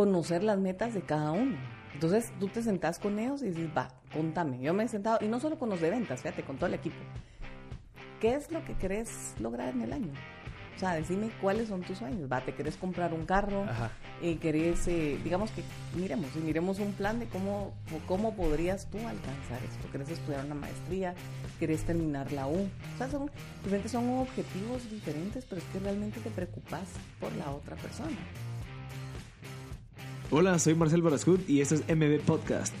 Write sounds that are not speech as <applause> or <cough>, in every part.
conocer las metas de cada uno. Entonces tú te sentás con ellos y dices, va, contame. Yo me he sentado, y no solo con los de ventas, fíjate, con todo el equipo. ¿Qué es lo que querés lograr en el año? O sea, decime cuáles son tus sueños. Va, te querés comprar un carro, eh, querés, eh, digamos que miremos, y miremos un plan de cómo, cómo podrías tú alcanzar esto. ¿Querés estudiar una maestría? ¿Querés terminar la U? O sea, son, son objetivos diferentes, pero es que realmente te preocupas por la otra persona. Hola, soy Marcel Barascut y esto es MB Podcast.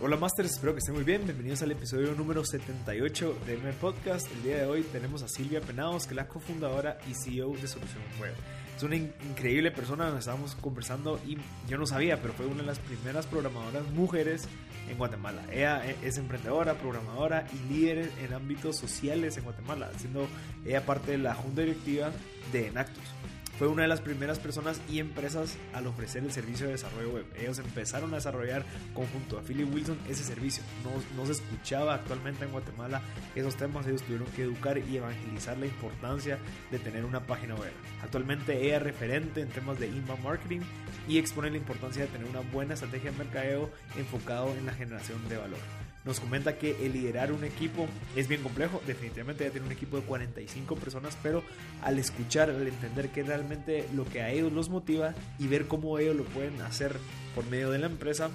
Hola Masters, espero que estén muy bien. Bienvenidos al episodio número 78 de MB Podcast. El día de hoy tenemos a Silvia Penados, que es la cofundadora y CEO de Solución Web. Es una increíble persona, nos estábamos conversando y yo no sabía, pero fue una de las primeras programadoras mujeres en Guatemala. Ella es emprendedora, programadora y líder en ámbitos sociales en Guatemala, siendo ella parte de la junta directiva de Enactus. Fue una de las primeras personas y empresas al ofrecer el servicio de desarrollo web. Ellos empezaron a desarrollar conjunto a Philip Wilson ese servicio. No, no se escuchaba actualmente en Guatemala esos temas. Ellos tuvieron que educar y evangelizar la importancia de tener una página web. Actualmente ella es referente en temas de inbound marketing y expone la importancia de tener una buena estrategia de mercadeo enfocado en la generación de valor nos comenta que el liderar un equipo es bien complejo. Definitivamente ya tiene un equipo de 45 personas, pero al escuchar, al entender que realmente lo que a ellos los motiva y ver cómo ellos lo pueden hacer por medio de la empresa,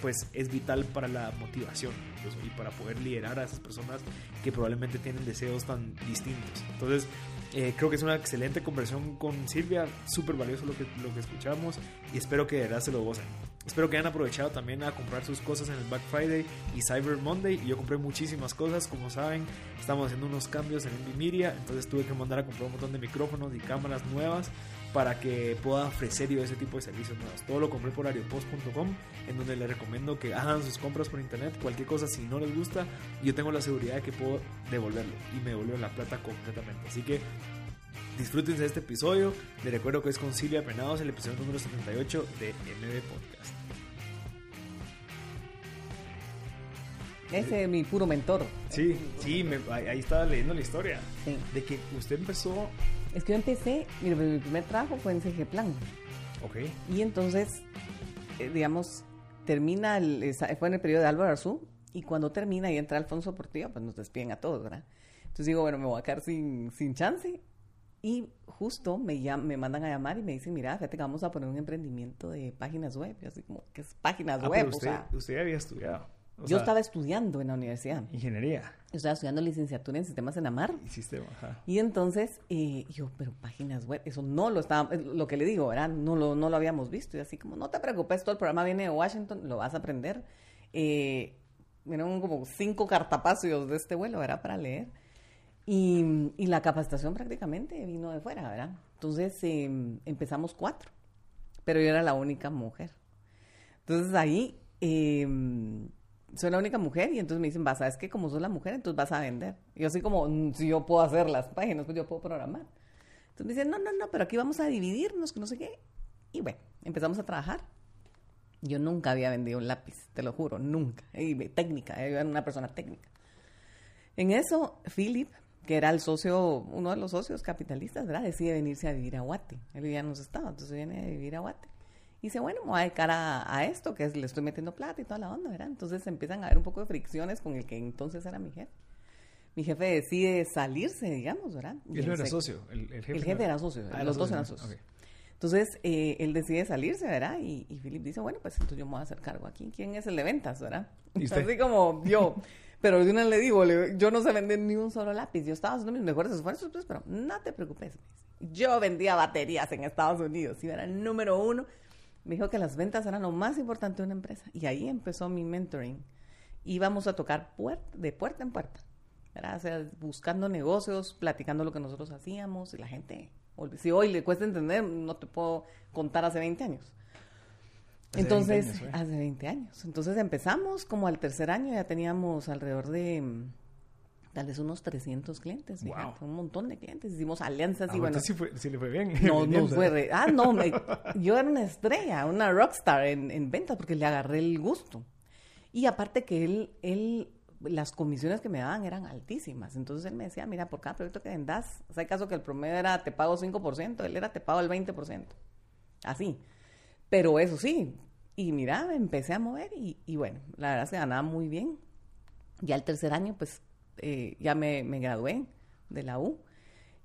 pues es vital para la motivación pues, y para poder liderar a esas personas que probablemente tienen deseos tan distintos. Entonces, eh, creo que es una excelente conversación con Silvia, súper valioso lo que, lo que escuchamos y espero que de verdad se lo gocen. Espero que hayan aprovechado también a comprar sus cosas en el Black Friday y Cyber Monday. Y yo compré muchísimas cosas, como saben, estamos haciendo unos cambios en Media, entonces tuve que mandar a comprar un montón de micrófonos y cámaras nuevas para que pueda ofrecer yo ese tipo de servicios nuevos. Todo lo compré por ariopost.com, en donde les recomiendo que hagan sus compras por internet. Cualquier cosa, si no les gusta, yo tengo la seguridad de que puedo devolverlo y me devuelven la plata completamente. Así que disfrútense de este episodio. Les recuerdo que es con Silvia Penados, el episodio número 78 de MB Podcast. Ese es mi puro mentor. Sí, sí, ahí estaba leyendo la historia. De que usted empezó... Es que yo empecé, pues, mi primer trabajo fue en CG Plan. Ok. Y entonces, eh, digamos, termina, el, fue en el periodo de Álvaro Arzú, y cuando termina y entra Alfonso Portillo, pues nos despiden a todos, ¿verdad? Entonces digo, bueno, me voy a quedar sin, sin chance. Y justo me, me mandan a llamar y me dicen, mira, fíjate que vamos a poner un emprendimiento de páginas web. Y así como, ¿qué es páginas ah, web? usted, usted había estudiado yo estaba estudiando en la universidad. Ingeniería. Yo estaba estudiando licenciatura en sistemas en Amar. Y sistema, ajá. Y entonces, eh, yo, pero páginas web, eso no lo estaba, lo que le digo, ¿verdad? No lo, no lo habíamos visto. Y así como, no te preocupes, todo el programa viene de Washington, lo vas a aprender. Eh, como cinco cartapacios de este vuelo, ¿verdad? Para leer. Y, y, la capacitación prácticamente vino de fuera, ¿verdad? Entonces em, empezamos cuatro, pero yo era la única mujer. Entonces ahí eh, soy la única mujer y entonces me dicen, vas, ¿sabes que Como sos la mujer, entonces vas a vender. Y yo así como, mm, si yo puedo hacer las páginas, pues yo puedo programar. Entonces me dicen, no, no, no, pero aquí vamos a dividirnos, que no sé qué. Y bueno, empezamos a trabajar. Yo nunca había vendido un lápiz, te lo juro, nunca. Y técnica, yo era una persona técnica. En eso, Philip, que era el socio, uno de los socios capitalistas, ¿verdad? Decide venirse a vivir a Guate. Él vivía en los estados, entonces viene a vivir a Guate. Y dice, bueno, me voy a dedicar a, esto, que es, le estoy metiendo plata y toda la onda, ¿verdad? Entonces empiezan a haber un poco de fricciones con el que entonces era mi jefe. Mi jefe decide salirse, digamos, ¿verdad? Y él no era socio, el, jefe. El jefe era socio, ah, los dos eran socios. Entonces, eh, él decide salirse, ¿verdad? Y, y Philip dice, bueno, pues entonces yo me voy a hacer cargo aquí. ¿Quién es el de ventas, verdad? <laughs> Así como yo. <laughs> Pero de una le digo, yo no sé vender ni un solo lápiz. Yo estaba haciendo mis mejores esfuerzos, pues, pero no te preocupes. Yo vendía baterías en Estados Unidos. Yo era el número uno me dijo que las ventas eran lo más importante de una empresa. Y ahí empezó mi mentoring. Íbamos a tocar de puerta en puerta. O sea, buscando negocios, platicando lo que nosotros hacíamos y la gente. Si hoy le cuesta entender, no te puedo contar hace 20 años. Entonces, hace 20 años. Entonces empezamos, como al tercer año ya teníamos alrededor de tal vez unos 300 clientes, un montón de clientes, hicimos alianzas y ah, bueno. Sí, le fue bien. No, no <laughs> fue, ah, no, yo era una estrella, una rockstar en, en ventas porque le agarré el gusto. Y aparte que él, él, las comisiones que me daban eran altísimas. Entonces él me decía, mira, por cada proyecto que vendas, o sea, hay caso que el promedio era te pago 5%, él era te pago el 20%. Así. Pero eso sí, y mira, empecé a mover y, y bueno, la verdad se ganaba muy bien. Ya el tercer año, pues eh, ya me, me, gradué de la U.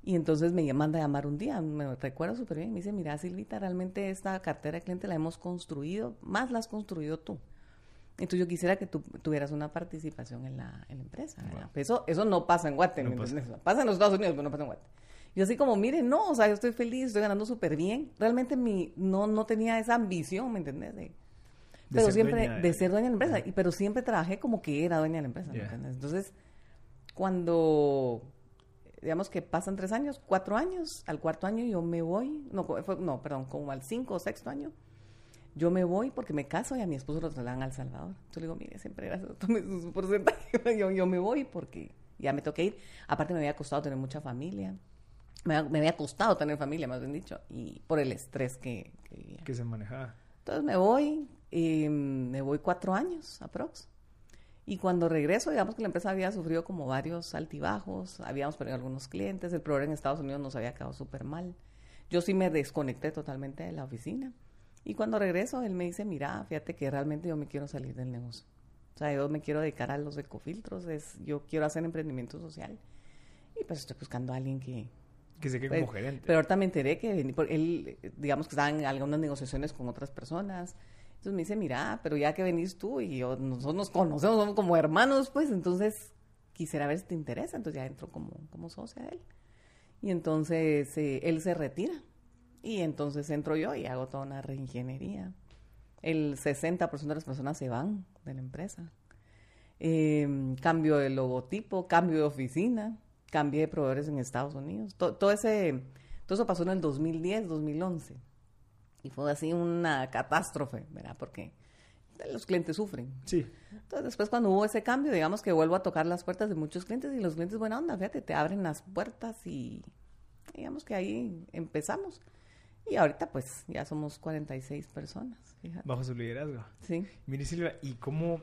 Y entonces me manda a llamar un día, me recuerdo súper bien, me dice, mira Silvita, realmente esta cartera de cliente la hemos construido, más la has construido tú. Entonces yo quisiera que tú tuvieras una participación en la, en la empresa. Eso, eso no pasa en Guate, ¿me pasa. pasa. en los Estados Unidos, pero no pasa en Guate. Y así como, mire, no, o sea, yo estoy feliz, estoy ganando súper bien. Realmente mi, no, no tenía esa ambición, ¿me entendés? De, pero siempre, de... ser dueña de la empresa, y, pero siempre trabajé como que era dueña de la empresa, ¿me entiendes? Entonces, cuando, digamos que pasan tres años, cuatro años, al cuarto año yo me voy, no, fue, no, perdón, como al cinco o sexto año, yo me voy porque me caso y a mi esposo lo trasladan a El Salvador. Yo le digo, mire, siempre gracias, tome su <laughs> porcentaje. yo, yo me voy porque ya me toqué ir. Aparte me había costado tener mucha familia. Me, había costado tener familia, más bien dicho, y por el estrés que, que Que se manejaba. Entonces me voy, y me voy cuatro años, aprox. Y cuando regreso, digamos que la empresa había sufrido como varios altibajos, habíamos perdido algunos clientes, el problema en Estados Unidos nos había quedado súper mal. Yo sí me desconecté totalmente de la oficina. Y cuando regreso, él me dice, mira, fíjate que realmente yo me quiero salir del negocio. O sea, yo me quiero dedicar a los ecofiltros, es, yo quiero hacer emprendimiento social. Y pues estoy buscando a alguien que... Que se quede pues, como gerente. Pero ahorita me enteré que él, digamos que estaba en algunas negociaciones con otras personas. Entonces me dice, mira, pero ya que venís tú y yo, nosotros nos conocemos, somos como hermanos, pues, entonces quisiera ver si te interesa. Entonces ya entro como, como socia de él. Y entonces eh, él se retira. Y entonces entro yo y hago toda una reingeniería. El 60% de las personas se van de la empresa. Em, cambio de logotipo, cambio de oficina, cambio de proveedores en Estados Unidos. Todo, ese, todo eso pasó en el 2010, 2011. Y fue así una catástrofe, ¿verdad? Porque los clientes sufren. Sí. Entonces, después cuando hubo ese cambio, digamos que vuelvo a tocar las puertas de muchos clientes y los clientes, buena onda, fíjate, te abren las puertas y digamos que ahí empezamos. Y ahorita pues ya somos 46 personas. Fíjate. Bajo su liderazgo. Sí. Mire Silvia, ¿y cómo,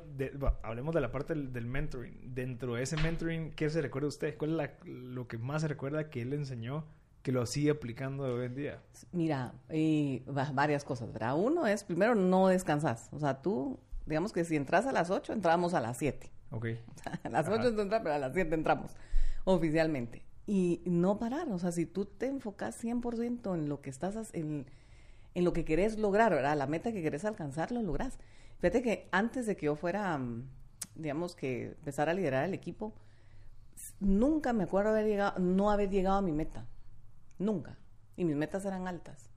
hablemos de la parte del, mentoring, dentro de ese mentoring, ¿qué se recuerda usted? ¿Cuál es lo que más se recuerda que él enseñó que lo sigue aplicando hoy en día? Mira, y, varias cosas, ¿verdad? Uno es, primero, no descansas. O sea, tú, digamos que si entras a las 8, entramos a las 7. Ok. <laughs> a las 8 entras, pero a las 7 entramos oficialmente y no parar. O sea, si tú te enfocas 100% en lo que estás, en, en lo que querés lograr, ¿verdad? La meta que querés alcanzar, lo lográs. Fíjate que antes de que yo fuera, mm, digamos que empezar a liderar el equipo, nunca me acuerdo haber llegado, no haber llegado a mi meta. Nunca. Y mis metas eran altas.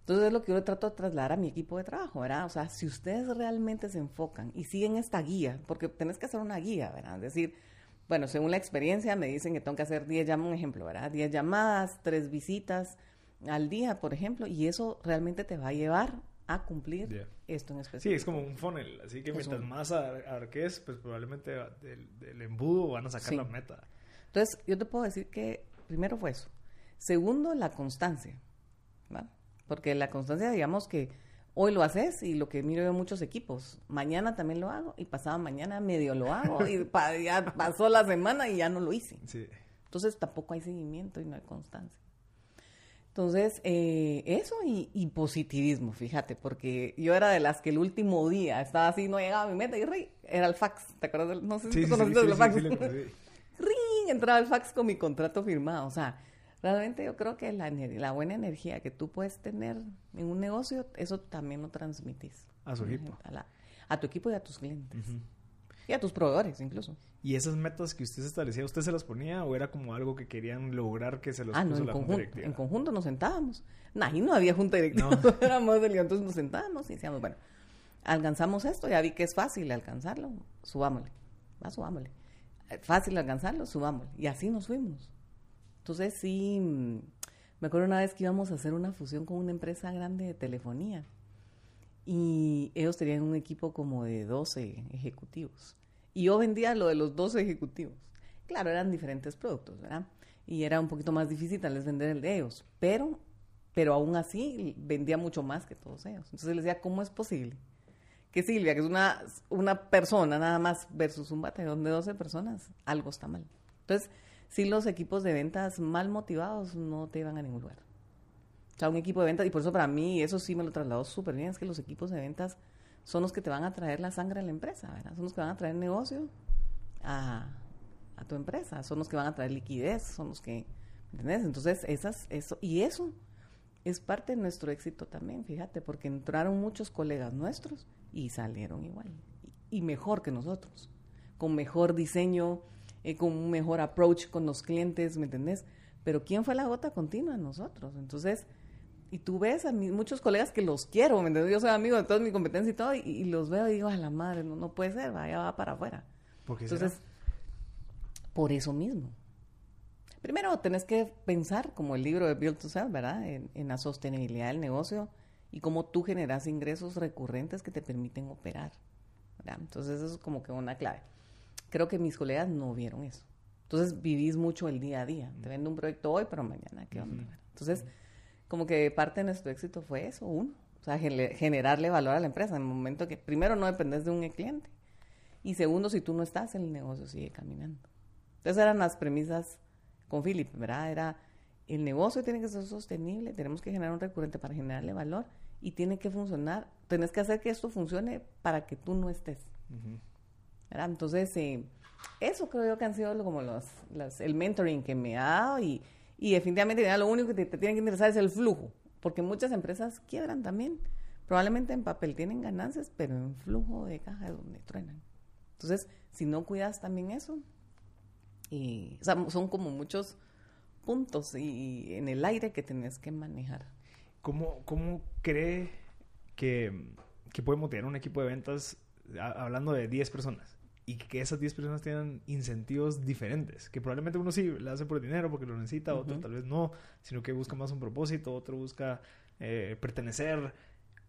Entonces es lo que yo trato de trasladar a mi equipo de trabajo, ¿verdad? O sea, si ustedes realmente se enfocan y siguen esta guía, porque tenés que hacer una guía, ¿verdad? Es decir, bueno, según la experiencia me dicen que tengo que hacer 10 llamadas, un ejemplo, ¿verdad? 10 llamadas, 3 visitas al día, por ejemplo, y eso realmente te va a llevar a cumplir esto en específico. Sí, es como un funnel, así que mientras más arques, pues probablemente del, embudo van a sacar la meta. Entonces, yo te puedo decir que primero fue eso. Segundo, la constancia, ¿verdad? Porque la constancia, digamos que Hoy lo haces y lo que miro yo muchos equipos. Mañana también lo hago y pasado mañana medio lo hago y <laughs> ya pasó la semana y ya no lo hice. Entonces tampoco hay seguimiento y no hay constancia. Entonces, eh, eso y, positivismo, fíjate, porque yo era de las que el último día estaba así, no llegaba a mi meta y rey, era el fax, ¿te acuerdas? No sé si sí, conoces el fax. <laughs> ring, entraba el fax con mi contrato firmado, o sea, Realmente yo creo que la, la buena energía que tú puedes tener en un negocio, eso también lo transmitís. A su equipo. A, tu equipo y a tus clientes. Y a tus proveedores incluso. ¿Y esas metas que usted se establecía, usted se las ponía o era como algo que querían lograr que se los ah, puso no, en la conjunto, junta directiva? En conjunto nos sentábamos. Nah, y no había junta directiva, no. <laughs> éramos del entonces nos sentábamos y decíamos, bueno, alcanzamos esto, ya vi que es fácil alcanzarlo, subámosle, va, subámosle. Fácil alcanzarlo, subámosle. Y así nos fuimos. Entonces sí, mm, me acuerdo una vez que íbamos a hacer una fusión con una empresa grande de telefonía y ellos tenían un equipo como de 12 ejecutivos y yo vendía lo de los 12 ejecutivos. Claro, eran diferentes productos, ¿verdad? Y era un poquito más difícil tal vez vender el de ellos, pero, pero aún así vendía mucho más que todos ellos. Entonces les decía, ¿cómo es posible que Silvia, que es una, una persona nada más, versus un batallón de 12 personas, algo está mal. Entonces, si los equipos de ventas mal motivados no te llevan a ningún lugar. O sea, un equipo de ventas, y por eso para mí, eso sí me lo trasladó súper bien, es que los equipos de ventas son los que te van a traer la sangre a la empresa, ¿verdad? Son los que van a traer negocio a, a tu empresa, son los que van a traer liquidez, son los que, ¿entendés? Entonces, esas, eso, y eso es parte de nuestro éxito también, fíjate, porque entraron muchos colegas nuestros y salieron igual, y, mejor que nosotros, con mejor diseño, eh, con un mejor approach con los clientes, ¿me entendés? Pero ¿quién fue la gota continua? Nosotros. Entonces, y tú ves a muchos colegas que los quiero, ¿me entiendes? Yo soy amigo de toda mi competencia y todo, y, los veo y digo, a la madre, no, no puede ser, vaya, va para afuera. ¿Por Entonces, por eso mismo. Primero, tenés que pensar, como el libro de Build to Sell, ¿verdad? En, la sostenibilidad del negocio y cómo tú generas ingresos recurrentes que te permiten operar. ¿verdad? Entonces, eso es como que una clave. Creo que mis colegas no vieron eso. Entonces, vivís mucho el día a día. Te vendo un proyecto hoy, pero mañana, ¿qué onda? Entonces, como que parte de nuestro éxito fue eso, uno. O sea, generarle valor a la empresa en el momento que, primero, no dependes de un cliente. Y segundo, si tú no estás, el negocio sigue caminando. Entonces, eran las premisas con Philip, ¿verdad? Era el negocio tiene que ser sostenible, tenemos que generar un recurrente para generarle valor y tiene que funcionar, tienes que hacer que esto funcione para que tú no estés. Entonces, eh, eso creo yo que han sido como los, el mentoring que me ha dado y, y definitivamente lo único que te, tiene que interesar es el flujo, porque muchas empresas quiebran también. Probablemente en papel tienen ganancias, pero en flujo de caja es donde truenan. Entonces, si no cuidas también eso, y, son como muchos puntos y, en el aire que tenés que manejar. ¿Cómo, cómo cree que, que puede motivar un equipo de ventas hablando de 10 personas? Y que esas 10 personas tengan incentivos diferentes, que probablemente uno sí le hace por dinero porque lo necesita, otro tal vez no, sino que busca más un propósito, otro busca eh, pertenecer.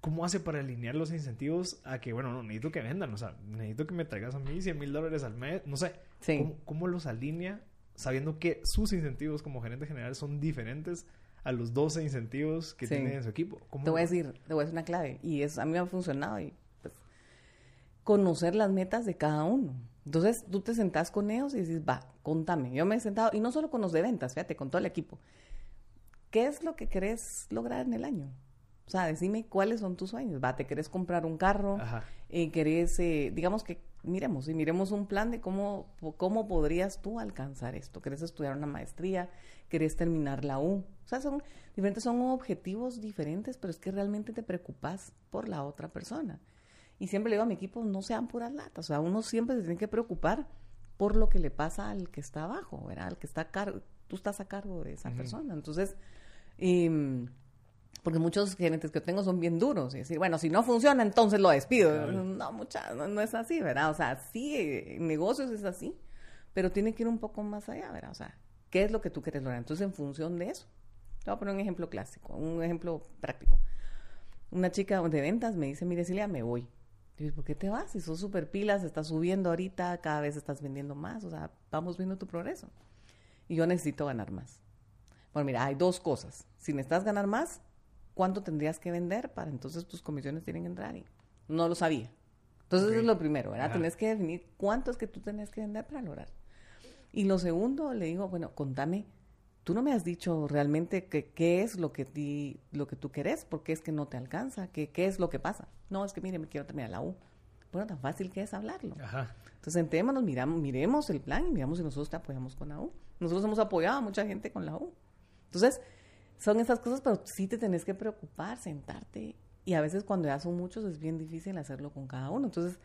¿Cómo hace para alinear los incentivos a que, bueno, no, necesito que vendan, o sea, necesito que me traigas a mí 100 mil dólares al mes, no sé, ¿Cómo, los alinea sabiendo que sus incentivos como gerente general son diferentes a los 12 incentivos que tiene en su equipo? te voy a decir, te voy a decir una clave y es, a mí me ha funcionado y conocer las metas de cada uno. Entonces tú te sentás con ellos y dices, va, contame. Yo me he sentado, y no solo con los de ventas, fíjate, con todo el equipo. ¿Qué es lo que querés lograr en el año? O sea, decime cuáles son tus sueños. Va, te querés comprar un carro, eh, querés, eh, digamos que miremos, y miremos un plan de cómo, cómo podrías tú alcanzar esto. ¿Querés estudiar una maestría? ¿Querés terminar la U? O sea, son diferentes, son objetivos diferentes, pero es que realmente te preocupas por la otra persona. Y siempre le digo a mi equipo, no sean puras latas. O sea, uno siempre se tiene que preocupar por lo que le pasa al que está abajo, ¿verdad? Al que está a cargo, tú estás a cargo de esa persona. Entonces, eh, porque muchos gerentes que tengo son bien duros y decir, bueno, si no funciona, entonces lo despido. No, mucha, no, es así, ¿verdad? O sea, sí, en negocios es así, pero tiene que ir un poco más allá, ¿verdad? O sea, ¿qué es lo que tú quieres lograr? Entonces, en función de eso, te voy a poner un ejemplo clásico, un ejemplo práctico. Una chica de ventas me dice, mire, Celia, me voy. Y ¿por qué te vas? Si sos súper pilas, estás subiendo ahorita, cada vez estás vendiendo más, o sea, vamos viendo tu progreso. Y yo necesito ganar más. Bueno, mira, hay dos cosas. Si necesitas ganar más, cuánto tendrías que vender para entonces tus comisiones tienen que entrar y no lo sabía. Entonces eso es lo primero, ¿verdad? Tenés que definir cuánto es que tú tenés que vender para lograr. Y lo segundo, le digo, bueno, contame, tú no me has dicho realmente qué es lo que, ti, lo que tú querés, por qué es que no te alcanza, qué, qué es lo que pasa. No, es que mire, me quiero terminar la U. Bueno, tan fácil que es hablarlo. Ajá. Entonces sentémonos, miramos, miremos el plan y miramos si nosotros te apoyamos con la U. Nosotros hemos apoyado a mucha gente con la U. Entonces, son esas cosas, pero sí te tenés que preocupar, sentarte. Y a veces cuando ya son muchos es bien difícil hacerlo con cada uno. Entonces,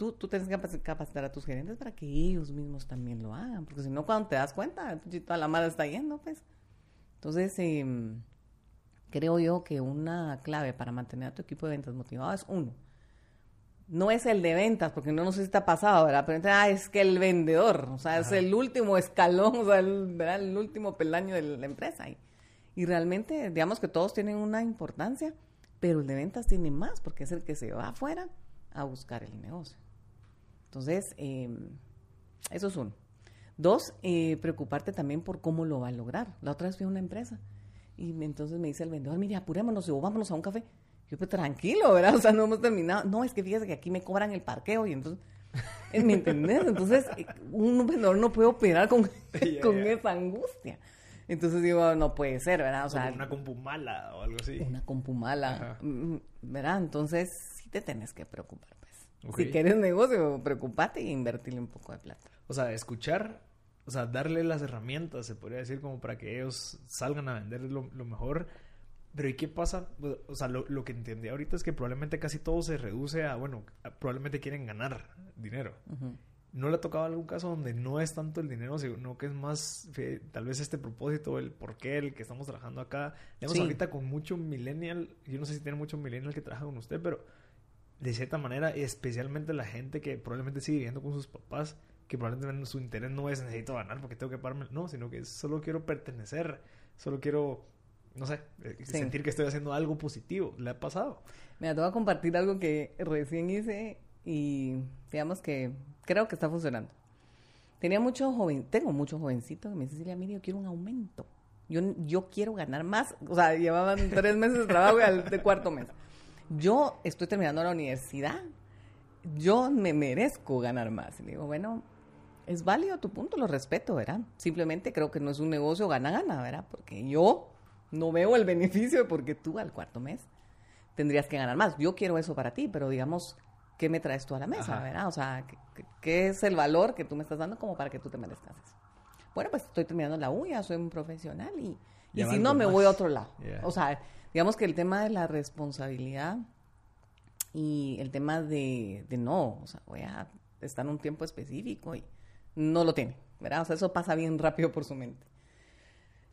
tú, tú tienes que capacitar a tus gerentes para que ellos mismos también lo hagan. Porque si no, cuando te das cuenta, toda la madre está yendo, pues. Entonces, em, creo yo que una clave para mantener a tu equipo de ventas motivado es uno. No es el de ventas, porque no, no sé si está pasado, ¿verdad? Pero ah, es que el vendedor, o sea, es el último escalón, <laughs> o sea, el, ¿verdad? el último peldaño de la empresa. Y, y realmente, digamos que todos tienen una importancia, pero el de ventas tiene más porque es el que se va afuera a buscar el negocio. Entonces, em, eso es uno. Dos, eh, preocuparte también por cómo lo va a lograr. La otra vez fui a una empresa y entonces me dice el vendedor, mire, apurémonos o vámonos a un café. Yo, pues tranquilo, ¿verdad? <laughs> O sea, no hemos terminado. No, es que fíjese que aquí me cobran el parqueo y entonces, <laughs> ¿me entendés? Entonces, un vendedor no puede operar con, <laughs> con esa angustia. Entonces digo, no puede ser, ¿verdad? O sea, una compu mala o algo así. Una compu mala, mm, ¿verdad? Entonces, sí te tenés que preocupar, pues. Si quieres negocio, preocupate y invertirle un poco de plata. O sea, escuchar, o sea, darle las herramientas, se podría decir, como para que ellos salgan a vender lo, mejor. Pero ¿y qué pasa? O sea, lo, que entendí ahorita es que probablemente casi todo se reduce a, bueno, probablemente quieren ganar dinero. ¿No le ha tocado algún caso donde no es tanto el dinero, sino que es más tal vez este propósito, el por qué, el que estamos trabajando acá? Tenemos ahorita con mucho millennial, yo no sé si tiene mucho millennial que trabaja con usted, pero de cierta manera, especialmente la gente que probablemente sigue viviendo con sus papás, que probablemente su interés no es necesito ganar porque tengo que pagarme, no, sino que solo quiero pertenecer, solo quiero, no sé, eh, sentir que estoy haciendo algo positivo. ¿Le ha pasado? Me te voy a compartir algo que recién hice y digamos que creo que está funcionando. Tenía muchos joven, tengo muchos jovencitos que me dicen, mire, yo quiero un aumento. Yo, yo quiero ganar más. O sea, llevaban tres meses de trabajo y al de cuarto mes. Yo estoy terminando la universidad. Yo me merezco ganar más. Y digo, bueno, es válido tu punto, lo respeto, ¿verdad? Simplemente creo que no es un negocio gana-gana, ¿verdad? Porque yo no veo el beneficio porque tú al cuarto mes tendrías que ganar más. Yo quiero eso para ti, pero digamos, ¿qué me traes tú a la mesa, verdad? O sea, ¿qué, es el valor que tú me estás dando como para que tú te merezcas eso? Bueno, pues estoy terminando la uña, soy un profesional y, y si no, me voy a otro lado. O sea, digamos que el tema de la responsabilidad y el tema de, de no, o sea, voy a estar en un tiempo específico y no lo tiene, ¿verdad? O sea, eso pasa bien rápido por su mente.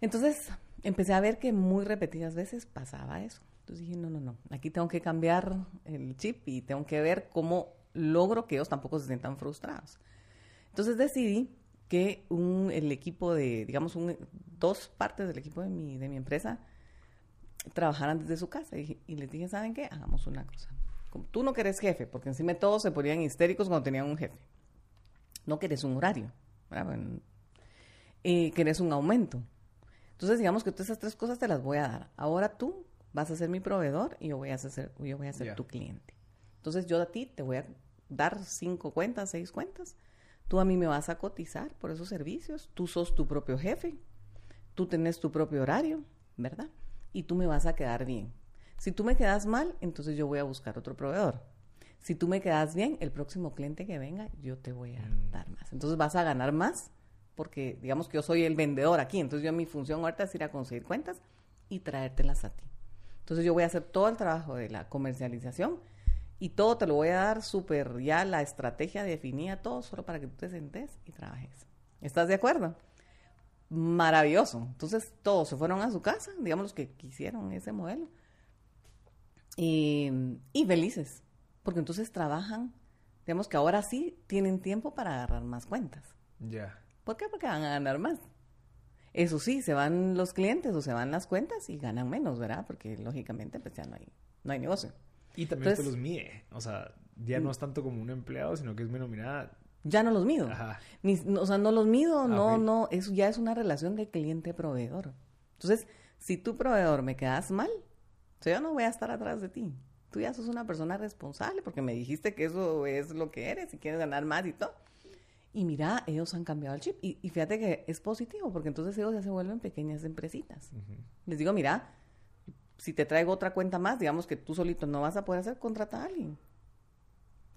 Entonces, empecé a ver que muy repetidas veces pasaba eso. Entonces dije, no, no, no, aquí tengo que cambiar el chip y tengo que ver cómo logro que ellos tampoco se sientan frustrados. Entonces decidí que un, el equipo de, digamos, un, dos partes del equipo de mi, de mi empresa trabajaran desde su casa. Y, les dije, ¿saben qué? Hagamos una cosa. Como tú no querés jefe, porque encima todos se ponían histéricos cuando tenían un jefe. No querés un horario. Eh, querés un aumento. Entonces, digamos que todas esas tres cosas te las voy a dar. Ahora tú vas a ser mi proveedor y yo voy a ser, yo voy a ser tu cliente. Entonces yo a ti te voy a dar cinco cuentas, seis cuentas. Tú a mí me vas a cotizar por esos servicios. Tú sos tu propio jefe. Tú tenés tu propio horario, ¿verdad? Y tú me vas a quedar bien. Si tú me quedas mal, entonces yo voy a buscar otro proveedor. Si tú me quedas bien, el próximo cliente que venga, yo te voy a mm. dar más. Entonces vas a ganar más porque digamos que yo soy el vendedor aquí. Entonces yo mi función ahorita es ir a conseguir cuentas y traértelas a ti. Entonces yo voy a hacer todo el trabajo de la comercialización y todo te lo voy a dar súper ya la estrategia definida, todo solo para que tú te sentes y trabajes. ¿Estás de acuerdo? Maravilloso. Entonces todos se fueron a su casa, digamos los que quisieron ese modelo. Y, y felices, porque entonces trabajan, digamos que ahora sí tienen tiempo para agarrar más cuentas. Ya. ¿Por qué? Porque van a ganar más. Eso sí, se van los clientes o se van las cuentas y ganan menos, ¿verdad? Porque lógicamente pues ya no hay, no hay negocio. Y también usted los mide, o sea, ya no es tanto como un empleado, sino que es menos mirada. Ya no los mido. Ajá. o sea, no los mido, ah, no, no, eso ya es una relación de cliente-proveedor. Entonces, si tu proveedor me quedas mal, yo no voy a estar atrás de ti. Tú ya sos una persona responsable porque me dijiste que eso es lo que eres y quieres ganar más y todo. Y mira, ellos han cambiado el chip. Y, fíjate que es positivo, porque entonces ellos ya se vuelven pequeñas empresitas. Les digo, mira, si te traigo otra cuenta más, digamos que tú solito no vas a poder hacer, contrata a alguien.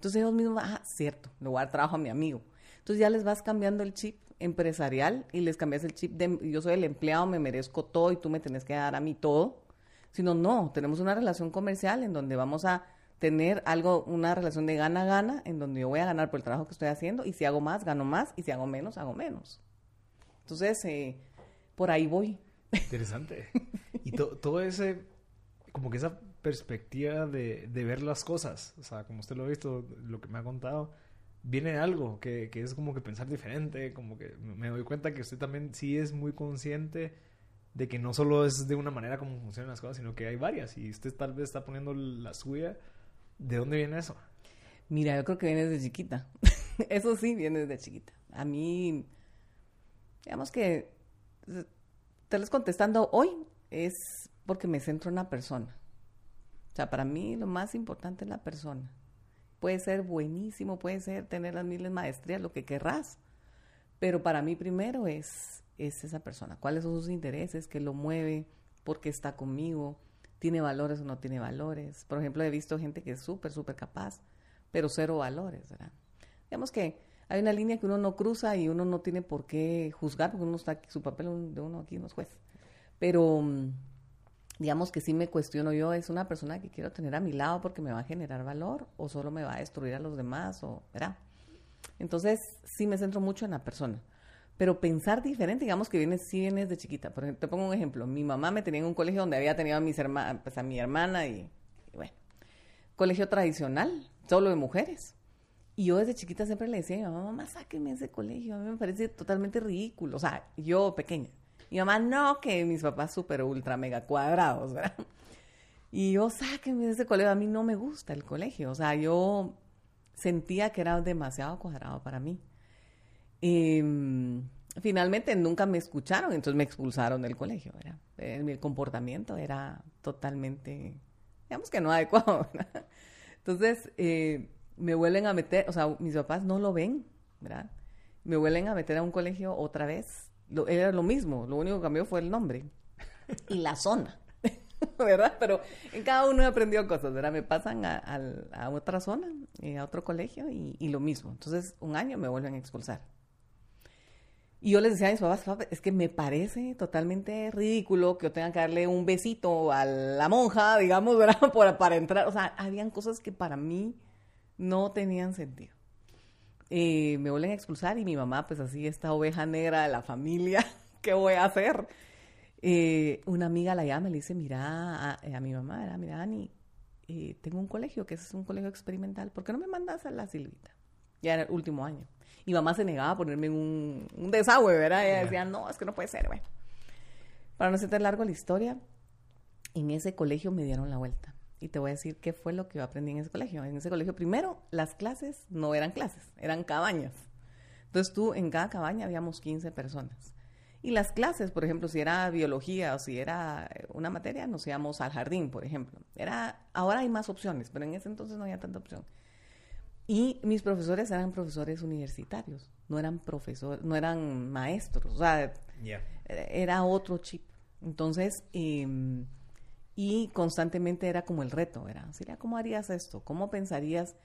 Entonces ellos mismos, ah, cierto, le voy a dar trabajo a mi amigo. Entonces ya les vas cambiando el chip empresarial y les cambias el chip de yo soy el empleado, me merezco todo y tú me tenés que dar a mí todo. Sino, no, tenemos una relación comercial en donde vamos a tener algo, una relación de gana-gana, en donde yo voy a ganar por el trabajo que estoy haciendo, y si hago más, gano más, y si hago menos, hago menos. Entonces, eh, por ahí voy. Interesante. y todo ese, como que esa perspectiva de, de, ver las cosas, o sea, como usted lo ha visto, lo que me ha contado, viene algo que, que es como que pensar diferente, como que me doy cuenta que usted también sí es muy consciente de que no solo es de una manera como funcionan las cosas, sino que hay varias, y usted tal vez está poniendo la suya ¿De dónde viene eso? Mira, yo creo que viene desde chiquita. <laughs> eso sí, viene desde chiquita. A mí, digamos que, te lo contestando hoy, es porque me centro en una persona. O sea, para mí lo más importante es la persona. Puede ser buenísimo, puede ser tener las miles maestrías, lo que querrás. Pero para mí primero es, es esa persona. ¿Cuáles son sus intereses? ¿Qué lo mueve? ¿Por qué está conmigo? ¿Tiene valores o no tiene valores? Por ejemplo, he visto gente que es súper, súper capaz, pero cero valores, ¿verdad? Digamos que hay una línea que uno no cruza y uno no tiene por qué juzgar, porque uno está aquí, su papel de uno aquí no es juez. Pero mm, digamos que sí me cuestiono yo, ¿es una persona que quiero tener a mi lado porque me va a generar valor o solo me va a destruir a los demás? O, ¿verdad? Entonces, sí me centro mucho en la persona. Pero pensar diferente, digamos que viene, sí vienes de chiquita. Por ejemplo, te pongo un ejemplo. Mi mamá me tenía en un colegio donde había tenido a, mis hermanas, pues a mi hermana y, y bueno, colegio tradicional, solo de mujeres. Y yo desde chiquita siempre le decía a mi mamá, mamá, sáqueme ese colegio. A mí me parece totalmente ridículo. O sea, yo pequeña. Mi mamá, no, que mis papás súper ultra mega cuadrados, <laughs> ¿verdad? Y yo, sáquenme de ese colegio. A mí no me gusta el colegio. O sea, yo sentía que era demasiado cuadrado para mí. Y, finalmente nunca me escucharon, entonces me expulsaron del colegio, ¿verdad? Eh, mi comportamiento era totalmente, digamos que no adecuado, <laughs> ¿verdad? Entonces, eh, me vuelven a meter, o sea, mis papás no lo ven, ¿verdad? Me vuelven a meter a un colegio otra vez lo, era lo mismo, lo único que cambió fue el nombre y la zona, <laughs> ¿verdad? Pero en cada uno he aprendido cosas, ¿verdad? Me pasan a, a, otra zona, eh, a otro colegio y, y, lo mismo. Entonces, un año me vuelven a expulsar. Y yo les decía a mis papás, es que me parece totalmente ridículo que yo tenga que darle un besito a la monja, digamos, ¿verdad? <laughs> Para, para entrar. O sea, habían cosas que para mí no tenían sentido. Eh, me vuelven a expulsar y mi mamá, pues así, esta oveja negra de la familia, <laughs> ¿qué voy a hacer? Eh, una amiga la llama y le dice, mira, a, mi mamá, mira, Ani, eh, tengo un colegio que es un colegio experimental, ¿por qué no me mandas a la Silvita? Ya era el último año. Mi mamá se negaba a ponerme un, un desagüe, ¿verdad? Ella decía, no, es que no puede ser, bueno. Para no ser largo la historia, en ese colegio me dieron la vuelta y te voy a decir qué fue lo que yo aprendí en ese colegio. En ese colegio, primero, las clases no eran clases, eran cabañas. Entonces tú, en cada cabaña habíamos 15 personas. Y las clases, por ejemplo, si era biología o si era eh, una materia, nos íbamos al jardín, por ejemplo. Era, ahora hay más opciones, pero en ese entonces no había tanta opción. Y mis profesores eran profesores universitarios, no eran profesores, no eran maestros, o sea, era otro chip. Entonces, eh, y constantemente era como el reto, era, ¿cómo harías esto? ¿Cómo pensarías?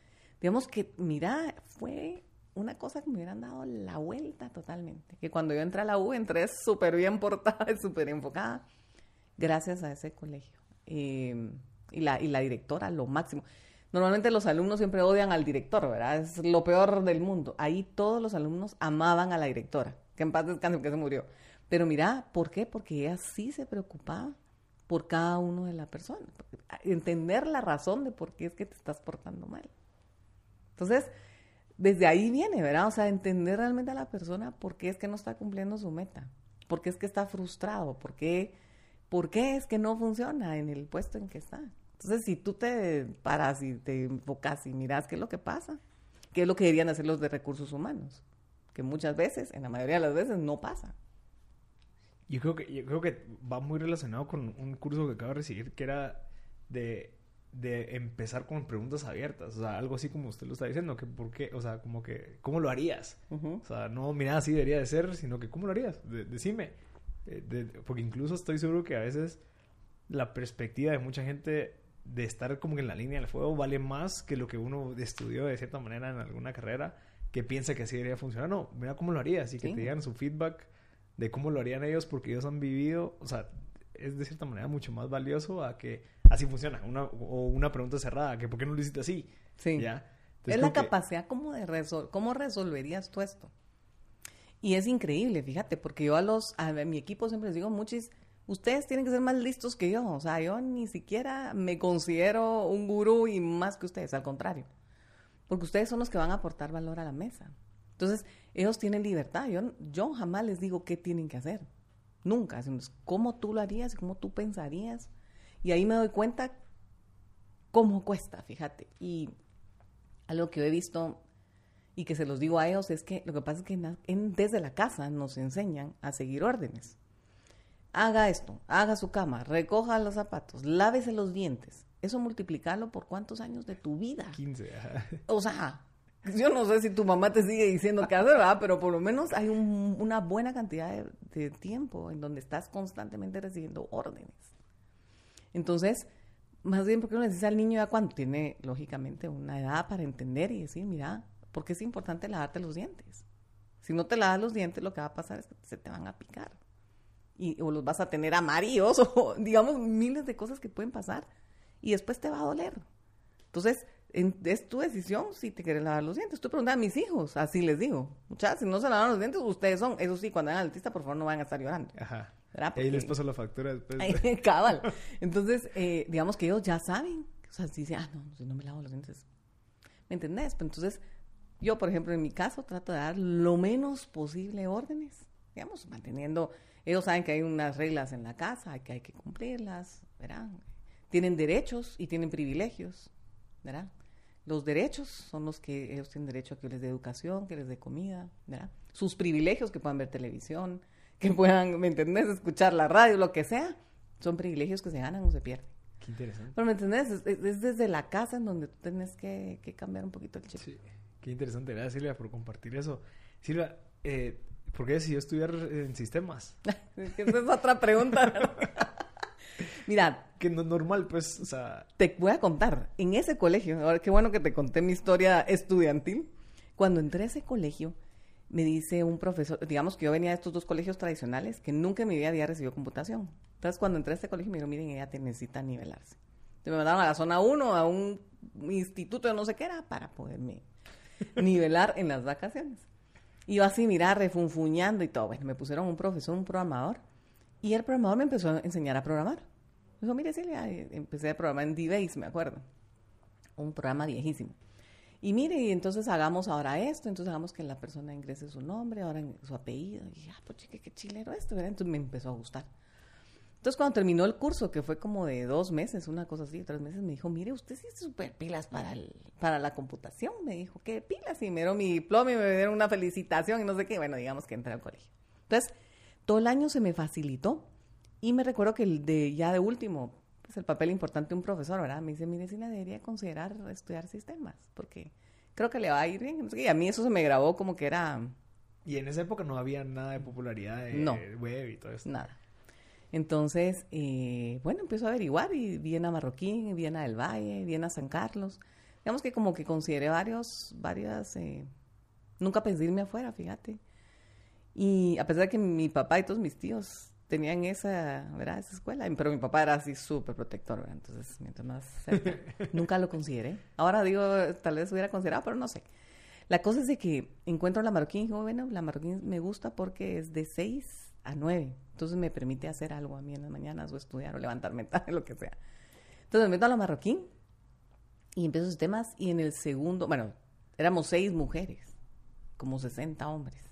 Digamos que, mira, fue una cosa que me hubieran dado la vuelta totalmente. Que cuando yo entré a la U, entré súper bien portada y súper enfocada, gracias a ese colegio. Em, y, la, y la directora, lo máximo. Normalmente los alumnos siempre odian al director, ¿verdad? Es lo peor del mundo. Ahí todos los alumnos amaban a la directora, que en paz descanse, que se murió. Pero mira, ¿por qué? Porque ella sí se preocupaba por cada uno de la persona. Entender la razón de por qué es que te estás portando mal. Entonces, desde ahí viene, ¿verdad? O sea, entender realmente a la persona por qué es que no está cumpliendo su meta, por qué es que está frustrado, por qué, por qué es que no funciona en el puesto en que está. Entonces, si tú te paras y te enfocas y miras qué es lo que pasa, qué es lo que deberían hacer los de recursos humanos, que muchas veces, en la mayoría de las veces, no pasa. Yo creo que, yo creo que va muy relacionado con un curso que acabo de recibir que era de, de empezar con preguntas abiertas. O sea, algo así como usted lo está diciendo, que por qué, o sea, como que, ¿cómo lo harías? O sea, no, mira, así debería de ser, sino que, ¿cómo lo harías? decime. Eh, porque incluso estoy seguro que a veces la perspectiva de mucha gente de estar como en la línea del fuego vale más que lo que uno estudió de cierta manera en alguna carrera que piensa que así debería funcionar. No, mira cómo lo harías y que te digan su feedback de cómo lo harían ellos porque ellos han vivido, o sea, es de cierta manera mucho más valioso a que así funciona, una, o una pregunta cerrada, que por qué no lo hiciste así. Sí. ¿Ya? es la capacidad como de resolver, cómo resolverías tú esto. Y es increíble, fíjate, porque yo a los, a mi equipo siempre les digo, muchos, ustedes tienen que ser más listos que yo, o sea, yo ni siquiera me considero un gurú y más que ustedes, al contrario, porque ustedes son los que van a aportar valor a la mesa. Entonces, ellos tienen libertad. Yo, yo jamás les digo qué tienen que hacer. Nunca. Cómo tú lo harías, cómo tú pensarías. Y ahí me doy cuenta cómo cuesta, fíjate. Y algo que yo he visto y que se los digo a ellos es que lo que pasa es que desde la casa nos enseñan a seguir órdenes. haga esto, haga su cama, recoja los zapatos, lávese los dientes. Eso multiplicarlo por cuántos años de tu vida. 15. ajá. O sea, <laughs> yo no sé si tu mamá te sigue diciendo qué hacer, ¿verdad? Pero por lo menos hay un- una buena cantidad de, tiempo en donde estás constantemente recibiendo órdenes. Entonces, más bien, ¿por qué no le dices al niño ya cuando tiene, lógicamente, una edad para entender y decir, mira, ¿por qué es importante lavarte los dientes? Si no te lavas los dientes, lo que va a pasar es que se te van a picar. Y, o los vas a tener amarillos, <laughs> o digamos, miles de cosas que pueden pasar. Y después te va a doler. Entonces, en- es tu decisión si te quieres lavar los dientes. Tú preguntas a mis hijos, así les digo. Muchachos, si no se lavan los dientes, ustedes son. Eso sí, cuando vayan al dentista, por favor, no van a estar llorando. Ajá. ¿Verdad? Ahí les Porque- paso la factura después. Ay, <laughs> Cabal. Entonces, eh, digamos que ellos ya saben. O sea, si dicen, ah, no, si no me lavo los dientes. ¿Me entendés? Pero entonces, yo, por ejemplo, en mi caso, trato de dar lo menos posible órdenes. Digamos, manteniendo. Ellos saben que hay unas reglas en la casa, que hay que cumplirlas, ¿verdad? Tienen derechos y tienen privilegios, ¿verdad? Los derechos son los que ellos tienen derecho a que les dé educación, que les dé comida, ¿verdad? Sus privilegios, que puedan ver televisión, que puedan, ¿me entendés? Escuchar la radio, lo que sea, son privilegios que se ganan o se pierden. Qué interesante. Pero, ¿me entendés? Es, es- es desde la casa en donde tú tienes que, que cambiar un poquito el chip. Sí, qué interesante. Gracias, Silvia, por compartir eso. Silvia, eh, ¿por qué decidió estudiar en sistemas? <laughs> Esa es otra pregunta. <laughs> Mira, Que no es normal, pues, o sea... te voy a contar. En ese colegio, ahora qué bueno que te conté mi historia estudiantil. Cuando entré a ese colegio, me dice un profesor, digamos que yo venía de estos dos colegios tradicionales, que nunca en mi vida había recibido computación. Entonces, cuando entré a este colegio, me dijo, miren, ella te necesita nivelarse. Entonces, me mandaron a la zona 1, a un instituto de no sé qué era, para poderme nivelar en las vacaciones. Y yo así, mira, refunfuñando y todo. Bueno, me pusieron un profesor, un programador, y el programador me empezó a enseñar a programar. Me dijo, mire Silvia, y empecé a programar en D-Base, me acuerdo. Un programa viejísimo. Y mire, y entonces hagamos ahora esto, entonces hagamos que la persona ingrese su nombre, ahora su apellido. Y dije, ah, pues chique, qué chilero esto, ¿verdad? Entonces me empezó a gustar. Entonces cuando terminó el curso, que fue como de dos meses, una cosa así, tres meses, me dijo, mire, usted sí es súper pilas para, el- para la computación. Me dijo, ¿qué pilas? Y me dieron mi diploma y me dieron una felicitación y no sé qué. Bueno, digamos que entré al colegio. Entonces, todo el año se me facilitó. Y me recuerdo que el de ya de último, pues el papel importante de un profesor, ¿verdad? Me dice, mire, sí la debería considerar estudiar sistemas, porque creo que le va a ir bien. Y a mí eso se me grabó como que era Y en esa época no había nada de popularidad de No. web y todo eso. nada. Entonces, eh, bueno, empiezo a averiguar y Viena Marroquín, Viena del Valle, Viena San Carlos. Digamos que como que consideré varios, varias, eh, nunca pensé irme afuera, fíjate. Y a pesar de que mi papá y todos mis tíos tenían esa, ¿verdad? Esa escuela, pero mi papá era así súper protector, ¿verdad? Entonces, mientras más cerca, <laughs> nunca lo consideré. Ahora digo, tal vez hubiera considerado, pero no sé. La cosa es de que encuentro la marroquín y digo, bueno, la marroquín me gusta porque es de 6 a 9. Entonces me permite hacer algo a mí en las mañanas o estudiar o levantarme <laughs> tarde, lo que sea. Entonces me meto a la marroquín y empiezo sistemas y en el segundo, bueno, éramos seis mujeres, como 60 hombres.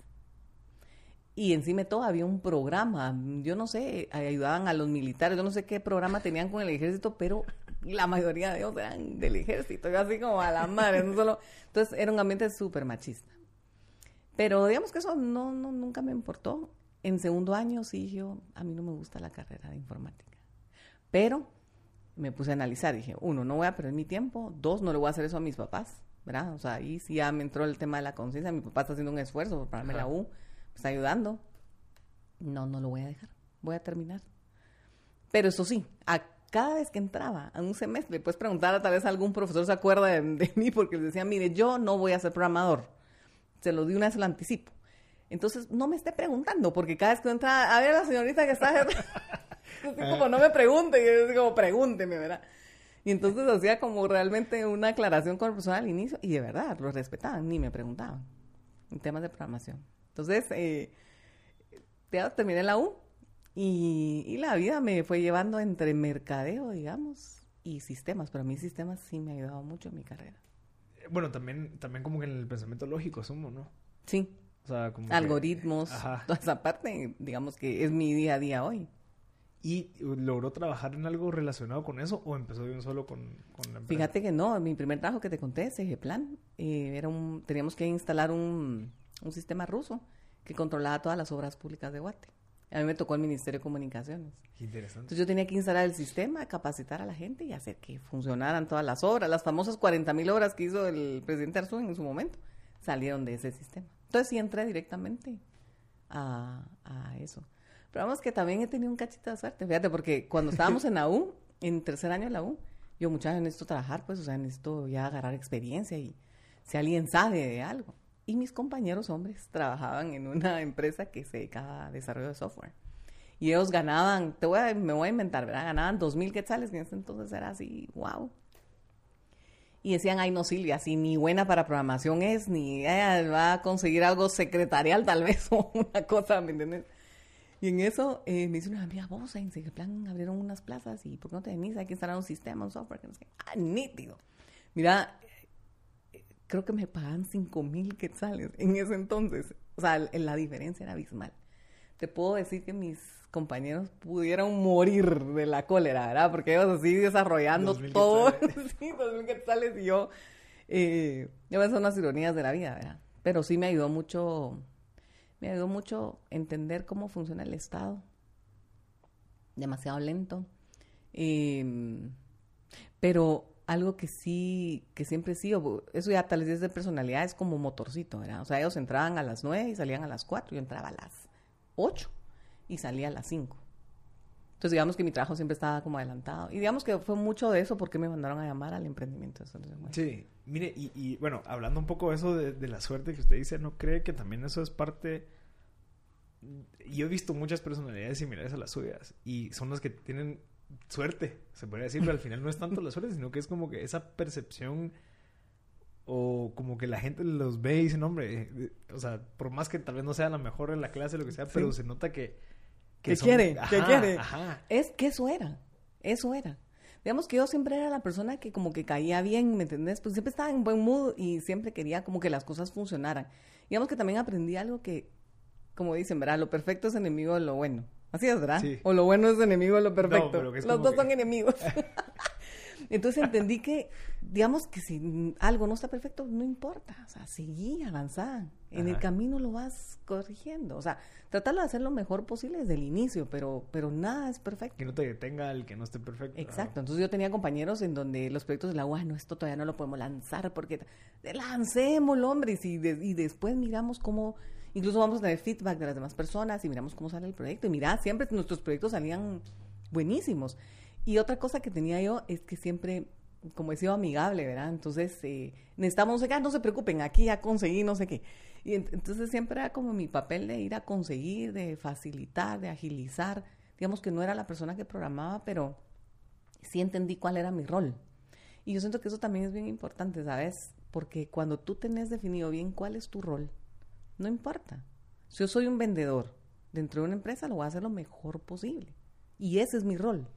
Y encima de todo había un programa, yo no sé, ayudaban a los militares, yo no sé qué programa tenían con el ejército, pero la mayoría de ellos eran del ejército, yo así como a la madre, no solo, entonces era un ambiente súper machista. Pero digamos que eso no, no, nunca me importó. En segundo año sí, yo, a mí no me gusta la carrera de informática. Pero me puse a analizar, dije, uno, no voy a perder mi tiempo, dos, no le voy a hacer eso a mis papás, ¿verdad? O sea, ahí sí ya me entró el tema de la conciencia, mi papá está haciendo un esfuerzo por pagarme la. U, está ayudando. No, no lo voy a dejar, voy a terminar. Pero eso sí, a cada vez que entraba a un semestre, puedes preguntar a tal vez algún profesor se acuerda de, mí porque les decía, mire, yo no voy a ser programador. Se lo di una vez, lo anticipo. Entonces, no me esté preguntando, porque cada vez que entra, a ver, la señorita que está... <laughs> Como no me pregunte, digo, como pregúnteme, ¿verdad? Y entonces hacía como realmente una aclaración con el profesor al inicio, y de verdad, lo respetaban, ni me preguntaban en temas de programación. Entonces, eh, ya terminé la U, y, y la vida me fue llevando entre mercadeo, digamos, y sistemas, pero a mí sistemas sí me ha ayudado mucho en mi carrera. Bueno, también, también como que en el pensamiento lógico asumo, ¿no? Sí, O sea, como que- algoritmos, Ajá. toda esa parte, digamos que es mi día a día hoy. ¿Y logró trabajar en algo relacionado con eso o empezó de un solo con, con la empresa? Fíjate que no, mi primer trabajo que te conté, Plan, eh, era un, teníamos que instalar un, un sistema ruso que controlaba todas las obras públicas de Guate. A mí me tocó el Ministerio de Comunicaciones. interesante. Entonces yo tenía que instalar el sistema, capacitar a la gente y hacer que funcionaran todas las obras. Las famosas 40 mil obras que hizo el presidente Arzú en su momento salieron de ese sistema. Entonces sí entré directamente a, a eso. Pero vamos que también he tenido un cachito de suerte, fíjate, porque cuando estábamos en la U, en tercer año de la U, yo muchas veces necesito trabajar, pues, o sea, necesito ya agarrar experiencia y si alguien sabe de algo. Y mis compañeros hombres trabajaban en una empresa que se dedicaba a desarrollo de software. Y ellos ganaban, te voy a, me voy a inventar, ¿verdad? Ganaban dos mil quetzales, que en ese entonces era así, wow. Y decían, ay, no, Silvia, si ni buena para programación es, ni va a conseguir algo secretarial tal vez, <laughs> o una cosa, ¿me entiendes? Y en eso eh, me dice una amiga, vos, en plan abrieron unas plazas y ¿por qué no te venís? Hay que instalar un sistema, un software. Que no sé. Ah, nítido. Mira, creo que me pagaban 5 mil quetzales en ese entonces. O sea, la diferencia era abismal. Te puedo decir que mis compañeros pudieron morir de la cólera, ¿verdad? Porque ellos así desarrollando todo. <laughs> sí, mil quetzales y yo. Eh, son las ironías de la vida, ¿verdad? Pero sí me ayudó mucho me ayudó mucho entender cómo funciona el Estado. Demasiado lento. Em, pero algo que sí, que siempre sí, eso ya tal vez de personalidad es como motorcito, ¿verdad? O sea, ellos entraban a las nueve y salían a las cuatro, yo entraba a las ocho y salía a las cinco. Entonces, digamos que mi trabajo siempre estaba como adelantado. Y digamos que fue mucho de eso porque me mandaron a llamar al emprendimiento. Sí, mire, y, bueno, hablando un poco de eso de, la suerte que usted dice, ¿no cree que también eso es parte... Yo he visto muchas personalidades similares a las suyas y son las que tienen suerte, se podría decir, pero al final no es tanto la suerte, sino que es como que esa percepción o como que la gente los ve y dice, hombre, eh, o sea, por más que tal vez no sea la mejor en la clase, lo que sea, pero se nota que ¿Qué quiere? ¿Qué quiere? Es que eso era, eso era. Digamos que yo siempre era la persona que como que caía bien, ¿me entendés? Pues siempre estaba en buen mood y siempre quería como que las cosas funcionaran. Digamos que también aprendí algo que, como dicen, ¿verdad? Lo perfecto es enemigo de lo bueno. Así es, ¿verdad? O lo bueno es enemigo de lo perfecto. Los dos son enemigos. <laughs> Entonces entendí que, digamos que si algo no está perfecto, no importa. O sea, seguí, avanzar. En el camino lo vas corrigiendo. O sea, tratar de hacer lo mejor posible desde el inicio, pero, pero nada es perfecto. Que no te detenga el que no esté perfecto. Exacto. Entonces yo tenía compañeros en donde los proyectos de la bueno, esto todavía no lo podemos lanzar porque lancémoslo, hombre. Y, y después miramos cómo, incluso vamos a tener feedback de las demás personas y miramos cómo sale el proyecto. Y mira, siempre nuestros proyectos salían buenísimos. Y otra cosa que tenía yo es que siempre, como he sido amigable, ¿verdad? Entonces, eh, necesitamos, no sé no se preocupen, aquí ya conseguí no sé qué. Y entonces siempre era como mi papel de ir a conseguir, de facilitar, de agilizar. Digamos que no era la persona que programaba, pero sí entendí cuál era mi rol. Y yo siento que eso también es bien importante, ¿sabes? Porque cuando tú tenés definido bien cuál es tu rol, no importa. Si yo soy un vendedor dentro de una empresa, lo voy a hacer lo mejor posible. Y ese es mi rol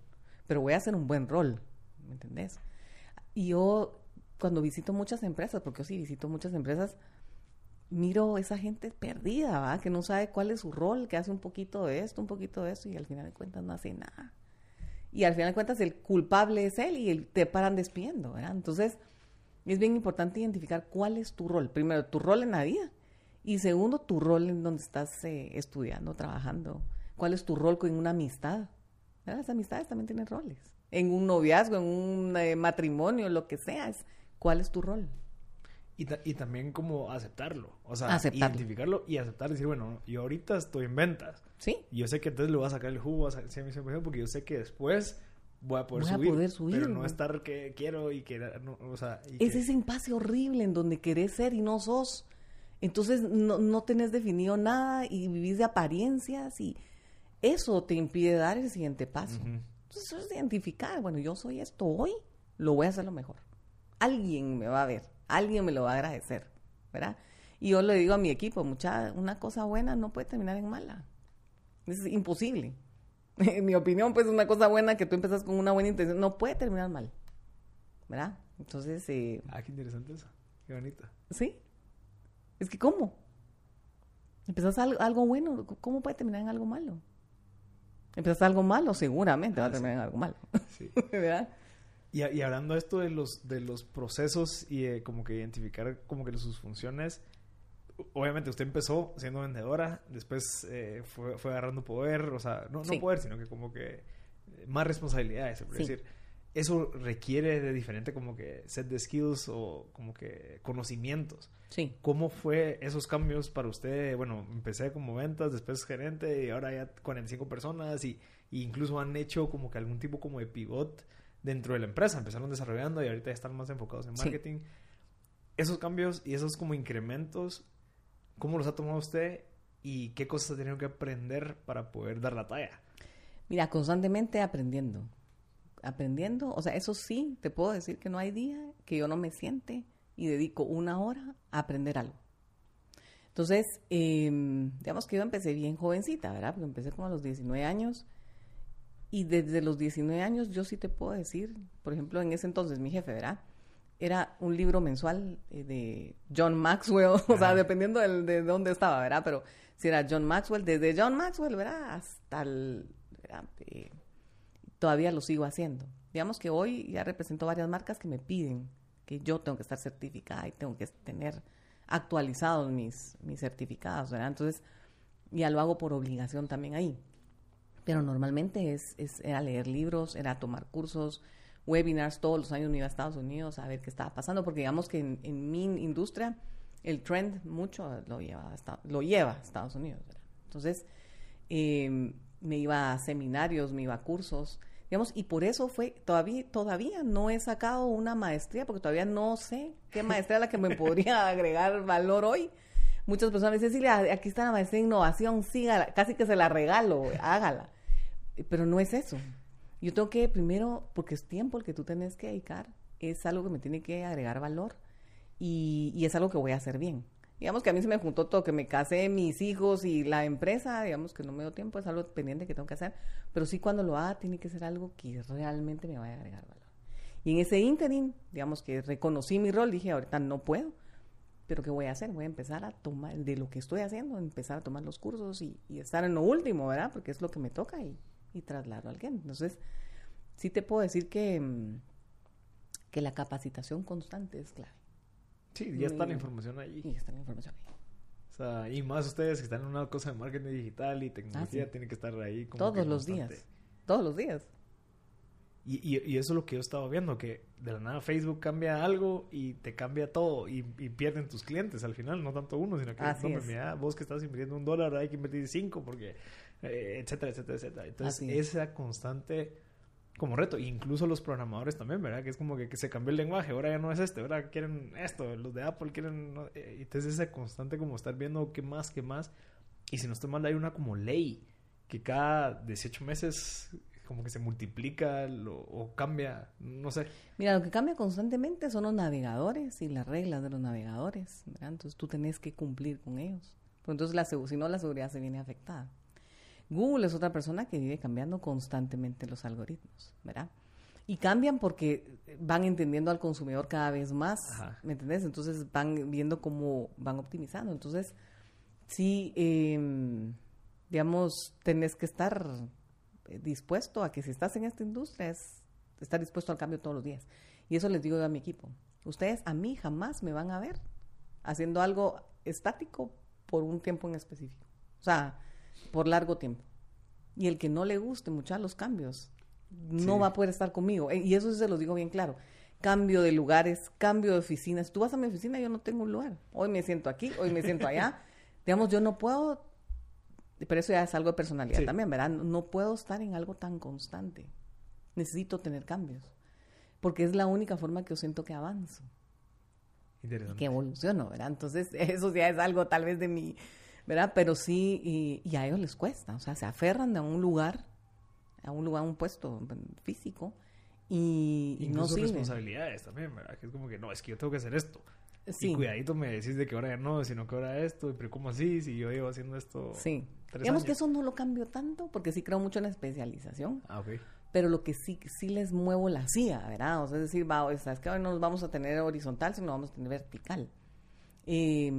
pero voy a hacer un buen rol, ¿me entendés? Y yo, cuando visito muchas empresas, porque yo sí visito muchas empresas, miro esa gente perdida, ¿va? Que no sabe cuál es su rol, que hace un poquito de esto, un poquito de esto, y al final de cuentas no hace nada. Y al final de cuentas el culpable es él y te paran despidiendo, ¿verdad? Entonces, es bien importante identificar cuál es tu rol. Primero, tu rol en la vida. Y segundo, tu rol en donde estás eh, estudiando, trabajando. ¿Cuál es tu rol con una amistad? Las amistades también tienen roles. En un noviazgo, en un eh, matrimonio, lo que sea, cuál es tu rol. Y, y también como aceptarlo, o sea, identificarlo y aceptar, decir, bueno, yo ahorita estoy en ventas. Sí. Y yo sé que entonces le voy a sacar el jugo a mi porque yo sé que después voy a poder, subir, Pero no estar que quiero y que, o sea... es ese impasse horrible en donde querés ser y no sos. Entonces no, no tenés definido nada y vivís de apariencias y eso te impide dar el siguiente paso. Entonces, eso es identificar, bueno, yo soy esto hoy, lo voy a hacer lo mejor. Alguien me va a ver, alguien me lo va a agradecer, ¿verdad? Y yo le digo a mi equipo, mucha, una cosa buena no puede terminar en mala. Es imposible. <laughs> En mi opinión, pues una cosa buena que tú empezas con una buena intención no puede terminar mal, ¿verdad? Entonces... Eh, ah, qué interesante eso. Qué bonito. Sí. Es que, ¿cómo? Empezás algo, algo bueno, ¿cómo puede terminar en algo malo? Empiezas algo malo, seguramente va a ah, terminar en algo malo. Sí. <laughs> ¿Verdad? Y, y, hablando esto de los, de los procesos y como que identificar como que sus funciones, obviamente usted empezó siendo vendedora, después eh, fue, fue, agarrando poder, o sea, no, no poder, sino que como que eh, más responsabilidades, es decir, eso requiere de diferente como que set de skills o como que conocimientos. Sí. ¿Cómo fue esos cambios para usted? Bueno, empecé como ventas, después gerente y ahora ya 45 personas y, y incluso han hecho como que algún tipo como de pivot dentro de la empresa. Empezaron desarrollando y ahorita ya están más enfocados en marketing. Esos cambios y esos como incrementos, ¿cómo los ha tomado usted y qué cosas ha tenido que aprender para poder dar la talla? Mira, constantemente aprendiendo. Aprendiendo, o sea, eso sí, te puedo decir que no hay día que yo no me siente y dedico una hora a aprender algo. Entonces, em, digamos que yo empecé bien jovencita, ¿verdad? Porque empecé como a los 19 años y desde los 19 años yo sí te puedo decir, por ejemplo, en ese entonces mi jefe, ¿verdad? Era un libro mensual eh, de John Maxwell, <laughs> o sea, dependiendo de dónde estaba, ¿verdad? Pero si era John Maxwell, desde John Maxwell, ¿verdad? Hasta el... Eh, todavía lo sigo haciendo. Digamos que hoy ya represento varias marcas que me piden que yo tengo que estar certificada y tengo que tener actualizados mis, mis certificados, ¿verdad? Entonces, ya lo hago por obligación también ahí pero normalmente es, es, era leer libros, era tomar cursos, webinars, todos los años me iba a Estados Unidos a ver qué estaba pasando, porque digamos que en, mi industria el trend mucho lo lleva a, lo lleva a Estados Unidos. Entonces, em, me iba a seminarios, me iba a cursos, digamos, y por eso fue, todavía, todavía no he sacado una maestría, porque todavía no sé qué maestría es la que me podría <laughs> agregar valor hoy. Muchas personas me dicen, Silvia, aquí está la maestría de innovación, sígala, casi que se la regalo, hágala pero no es eso. Yo tengo que primero, porque es tiempo el que tú tienes que dedicar, es algo que me tiene que agregar valor y, y, es algo que voy a hacer bien. Digamos que a mí se me juntó todo, que me casé, mis hijos y la empresa, digamos que no me dio tiempo, es algo pendiente que tengo que hacer, pero sí cuando lo haga tiene que ser algo que realmente me vaya a agregar valor. Y en ese interim, digamos que reconocí mi rol, dije, ahorita no puedo, pero ¿qué voy a hacer? Voy a empezar a tomar, de lo que estoy haciendo, empezar a tomar los cursos y, estar en lo último, ¿verdad? Porque es lo que me toca y, y traslado a alguien. Entonces, sí te puedo decir que, mm, que la capacitación constante es clave. Sí, ya está la información allí. Y está la información ahí. O sea, y más ustedes que están en una cosa de marketing digital y tecnología, ah, tienen que estar ahí. Como Todos los días. Todos los días. Y, y, eso es lo que yo estaba viendo, que de la nada Facebook cambia algo y te cambia todo y, pierden tus clientes al final, no tanto uno, sino que vos que estás invirtiendo un dólar hay que invertir cinco porque eh, etcétera, etcétera, etcétera. Entonces, esa constante como reto, incluso los programadores también, ¿verdad? Que es como que, se cambió el lenguaje, ahora ya no es este, ahora quieren esto, los de Apple quieren... Eh, entonces, esa constante como estar viendo qué más, qué más. Y si no estoy mal, hay una como ley que cada 18 meses como que se multiplica o cambia, no sé. Mira, lo que cambia constantemente son los navegadores y las reglas de los navegadores, ¿verdad? Entonces tú tenés que cumplir con ellos. entonces, la, si no, la seguridad se viene afectada. Google es otra persona que vive cambiando constantemente los algoritmos, ¿verdad? Y cambian porque van entendiendo al consumidor cada vez más, ¿me entendés? Entonces van viendo cómo van optimizando. Entonces, sí, em, digamos, tenés que estar eh, dispuesto a que si estás en esta industria, es estar dispuesto al cambio todos los días. Y eso les digo yo a mi equipo. Ustedes a mí jamás me van a ver haciendo algo estático por un tiempo en específico. O sea, por largo tiempo. Y el que no le guste mucho los cambios, no va a poder estar conmigo. Eh, y eso sí se los digo bien claro. Cambio de lugares, cambio de oficinas. Tú vas a mi oficina, yo no tengo un lugar. Hoy me siento aquí, hoy me siento allá. <laughs> Digamos, yo no puedo, pero eso ya es algo de personalidad también, ¿verdad? No puedo estar en algo tan constante. Necesito tener cambios. Porque es la única forma que yo siento que avanzo. Que evoluciono, ¿verdad? Entonces, <laughs> eso ya es algo tal vez de mi ¿verdad? Pero sí, y, a ellos les cuesta, o sea, se aferran a un lugar, a un lugar, a un puesto físico, y, y no sirve. responsabilidades también, ¿verdad? Que es como que, no, es que yo tengo que hacer esto. Sí. Y cuidadito me decís de que ahora ya no, sino que ahora esto, pero ¿cómo así? Si yo llevo haciendo esto. Sí. Digamos que eso no lo cambio tanto, porque sí creo mucho en la especialización. Ah, ok. Pero lo que sí, sí les muevo la CIA, ¿verdad? O sea, es decir, va, es que hoy no nos vamos a tener horizontal, sino vamos a tener vertical. Eh,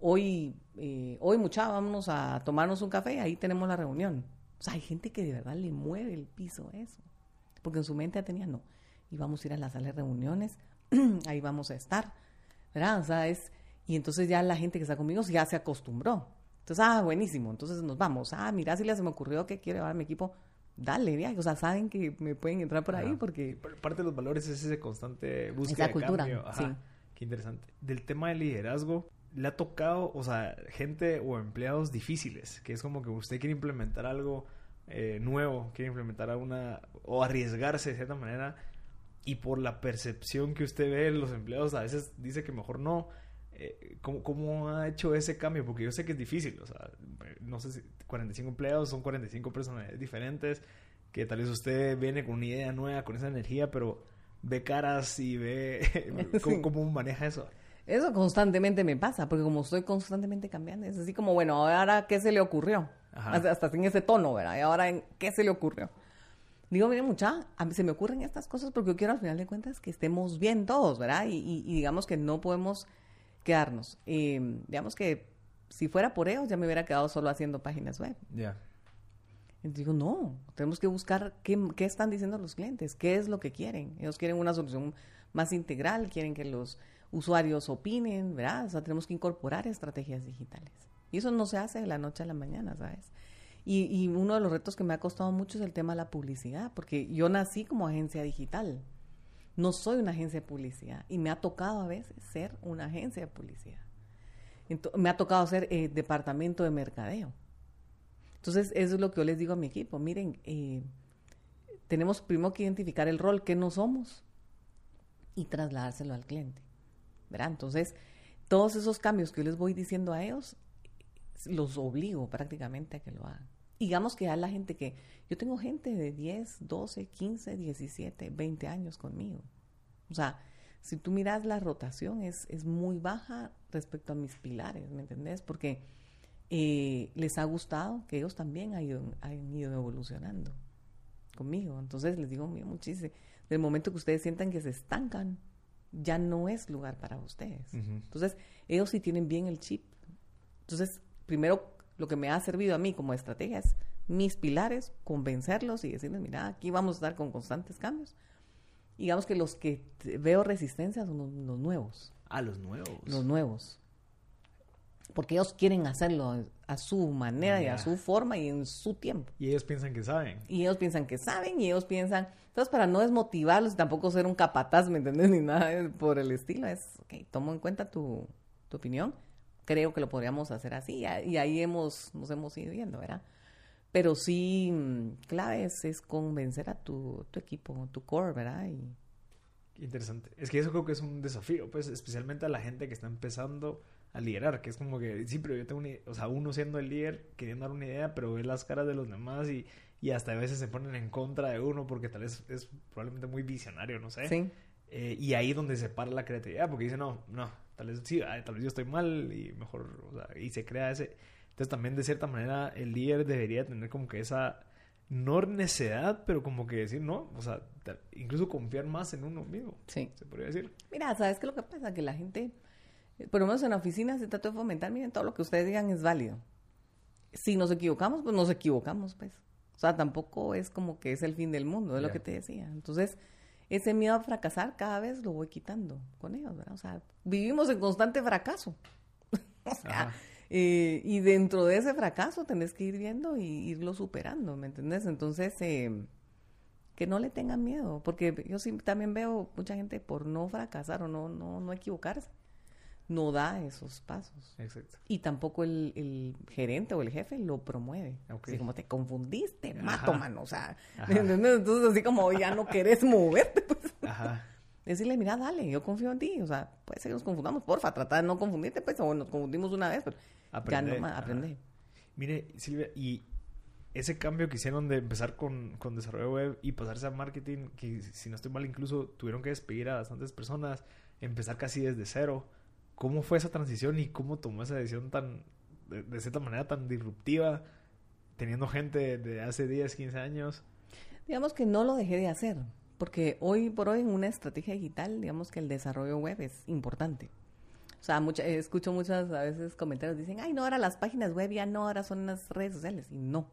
hoy, eh, hoy mucha, vámonos a tomarnos un café, ahí tenemos la reunión. O sea, hay gente que de verdad le mueve el piso eso. Porque en su mente ya tenía, no, y vamos a ir a la sala de reuniones, <clears throat> ahí vamos a estar. ¿Verdad? O sea, es, Y entonces ya la gente que está conmigo ya se acostumbró. Entonces, ah, buenísimo, entonces nos vamos. Ah, mira, si le se me ocurrió que quiero llevar a mi equipo, dale, viaje. O sea, saben que me pueden entrar por ahí porque... Parte de los valores es ese constante búsqueda de cultura, cambio. Sí. Qué interesante. Del tema del liderazgo, le ha tocado, o sea, gente o empleados difíciles, que es como que usted quiere implementar algo eh, nuevo, quiere implementar alguna, o arriesgarse de cierta manera, y por la percepción que usted ve los empleados, a veces dice que mejor no eh, ¿cómo, ha hecho ese cambio? Porque yo sé que es difícil, o sea, no sé si 45 empleados son 45 personas diferentes, que tal vez usted viene con una idea nueva, con esa energía, pero ve caras y ve <laughs> <laughs> cómo, maneja eso. Eso constantemente me pasa, porque como estoy constantemente cambiando, es así como, bueno, ahora, ¿qué se le ocurrió? Hasta, hasta, en ese tono, ¿verdad? Y ahora, ¿en ¿qué se le ocurrió? Digo, mire, mucha, a mí se me ocurren estas cosas porque yo quiero al final de cuentas que estemos bien todos, ¿verdad? y digamos que no podemos quedarnos. Digamos que si fuera por ellos, ya me hubiera quedado solo haciendo páginas web. Ya. digo, no, tenemos que buscar qué, qué, están diciendo los clientes, qué es lo que quieren. Ellos quieren una solución más integral, quieren que los usuarios opinen, ¿verdad? O sea, tenemos que incorporar estrategias digitales. Y eso no se hace de la noche a la mañana, ¿sabes? Y, uno de los retos que me ha costado mucho es el tema de la publicidad, porque yo nací como agencia digital. No soy una agencia de publicidad y me ha tocado a veces ser una agencia de publicidad. me ha tocado ser eh, departamento de mercadeo. Entonces, eso es lo que yo les digo a mi equipo. Miren, eh, tenemos primero que identificar el rol que no somos y trasladárselo al cliente. ¿Verdad? Entonces, todos esos cambios que yo les voy diciendo a ellos, los obligo prácticamente a que lo hagan. Digamos que a la gente que yo tengo gente de 10, 12, 15, 17, 20 años conmigo. O sea, si tú miras la rotación es, es muy baja respecto a mis pilares, ¿me entendés? Porque eh, les ha gustado que ellos también ido, ido evolucionando conmigo. Entonces les digo muchísimo, del momento que ustedes sientan que se estancan, ya no es lugar para ustedes. Entonces, ellos sí tienen bien el chip. Entonces, primero lo que me ha servido a mí como estrategia es mis pilares, convencerlos y decirles, mira, aquí vamos a estar con constantes cambios. digamos que los que veo resistencia son los, nuevos. Ah, los nuevos. Los nuevos. Porque ellos quieren hacerlo a su manera y a su forma y en su tiempo. Y ellos piensan que saben. Y ellos piensan que saben y ellos piensan... Entonces, para no desmotivarlos y tampoco ser un capataz, ¿me entiendes? <laughs> Ni nada por el estilo, es, ok, tomo en cuenta tu, tu opinión creo que lo podríamos hacer así. Y ahí hemos, nos hemos ido viendo, ¿verdad? Pero sí, mm, claves es convencer a tu, tu equipo, tu core, ¿verdad? Y... Interesante. Es que eso creo que es un desafío, pues, especialmente a la gente que está empezando a liderar, que es como que, sí, pero yo tengo una, o sea, uno siendo el líder, queriendo dar una idea, pero ve las caras de los demás y, y hasta a veces se ponen en contra de uno porque tal vez es probablemente muy visionario, no sé. Sí. Eh, y ahí donde se para la creatividad, porque dice, no, no, tal vez sí, tal vez yo estoy mal y mejor, o sea, y se crea ese... Entonces también de cierta manera el líder debería tener como que esa, no necedad, pero como que decir, no, o sea, incluso confiar más en uno mismo. Sí. Se podría decir. Mira, ¿sabes qué es lo que pasa? Que la gente, por lo menos en la oficina se trata de fomentar, miren, todo lo que ustedes digan es válido. Si nos equivocamos, pues nos equivocamos, pues. O sea, tampoco es como que es el fin del mundo, es lo que te decía. Entonces, ese miedo a fracasar cada vez lo voy quitando con ellos, ¿verdad? O sea, vivimos en constante fracaso. <laughs> o sea, eh, y dentro de ese fracaso tenés que ir viendo y irlo superando, ¿me entendés? Entonces, eh, que no le tengan miedo, porque yo sí también veo mucha gente por no fracasar o no, no, no equivocarse no da esos pasos. Exacto. Y tampoco el, gerente o el jefe lo promueve. Así como te confundiste, mato, mano. O sea, entonces así como ya no querés moverte, pues. Ajá. Decirle, mira, dale, yo confío en ti. O sea, puede ser que nos confundamos, porfa, trata de no confundirte, pues, o nos confundimos una vez, pero ya no aprende. Mire, Silvia, y ese cambio que hicieron de empezar con, con desarrollo web y pasarse a marketing, que si no estoy mal, incluso tuvieron que despedir a bastantes personas, empezar casi desde cero ¿Cómo fue esa transición y cómo tomó esa decisión tan, de, cierta manera, tan disruptiva, teniendo gente de hace 10, 15 años? Digamos que no lo dejé de hacer, porque hoy por hoy en una estrategia digital, digamos que el desarrollo web es importante. O sea, mucha, escucho muchas a veces comentarios, dicen, ay, no, ahora las páginas web ya no, ahora son las redes sociales. Y no.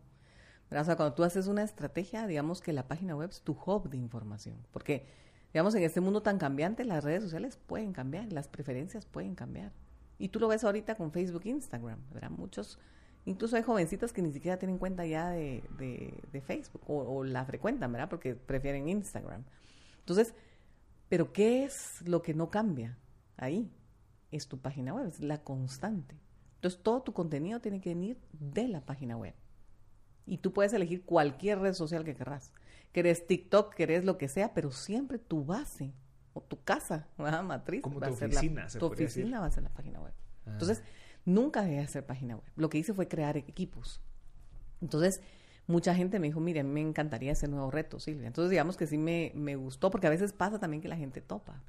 O sea, cuando tú haces una estrategia, digamos que la página web es tu hub de información. Porque digamos, en este mundo tan cambiante, las redes sociales pueden cambiar, las preferencias pueden cambiar. Y tú lo ves ahorita con Facebook e Instagram, ¿verdad? Muchos, incluso hay jovencitos que ni siquiera tienen cuenta ya de, de, Facebook o, o, la frecuentan, ¿verdad? Porque prefieren Instagram. Entonces, ¿pero qué es lo que no cambia ahí? Es tu página web, es la constante. Entonces, todo tu contenido tiene que venir de la página web. Y tú puedes elegir cualquier red social que querrás. Querés TikTok, querés lo que sea, pero siempre tu base o tu casa, <laughs> matriz, Como va tu a ser oficina, la, se tu oficina decir. va a ser la página web. Ah. Entonces, nunca dejé de hacer página web. Lo que hice fue crear equipos. Entonces, mucha gente me dijo, mire, a mí me encantaría ese nuevo reto, Silvia. Entonces, digamos que sí me, me gustó, porque a veces pasa también que la gente topa.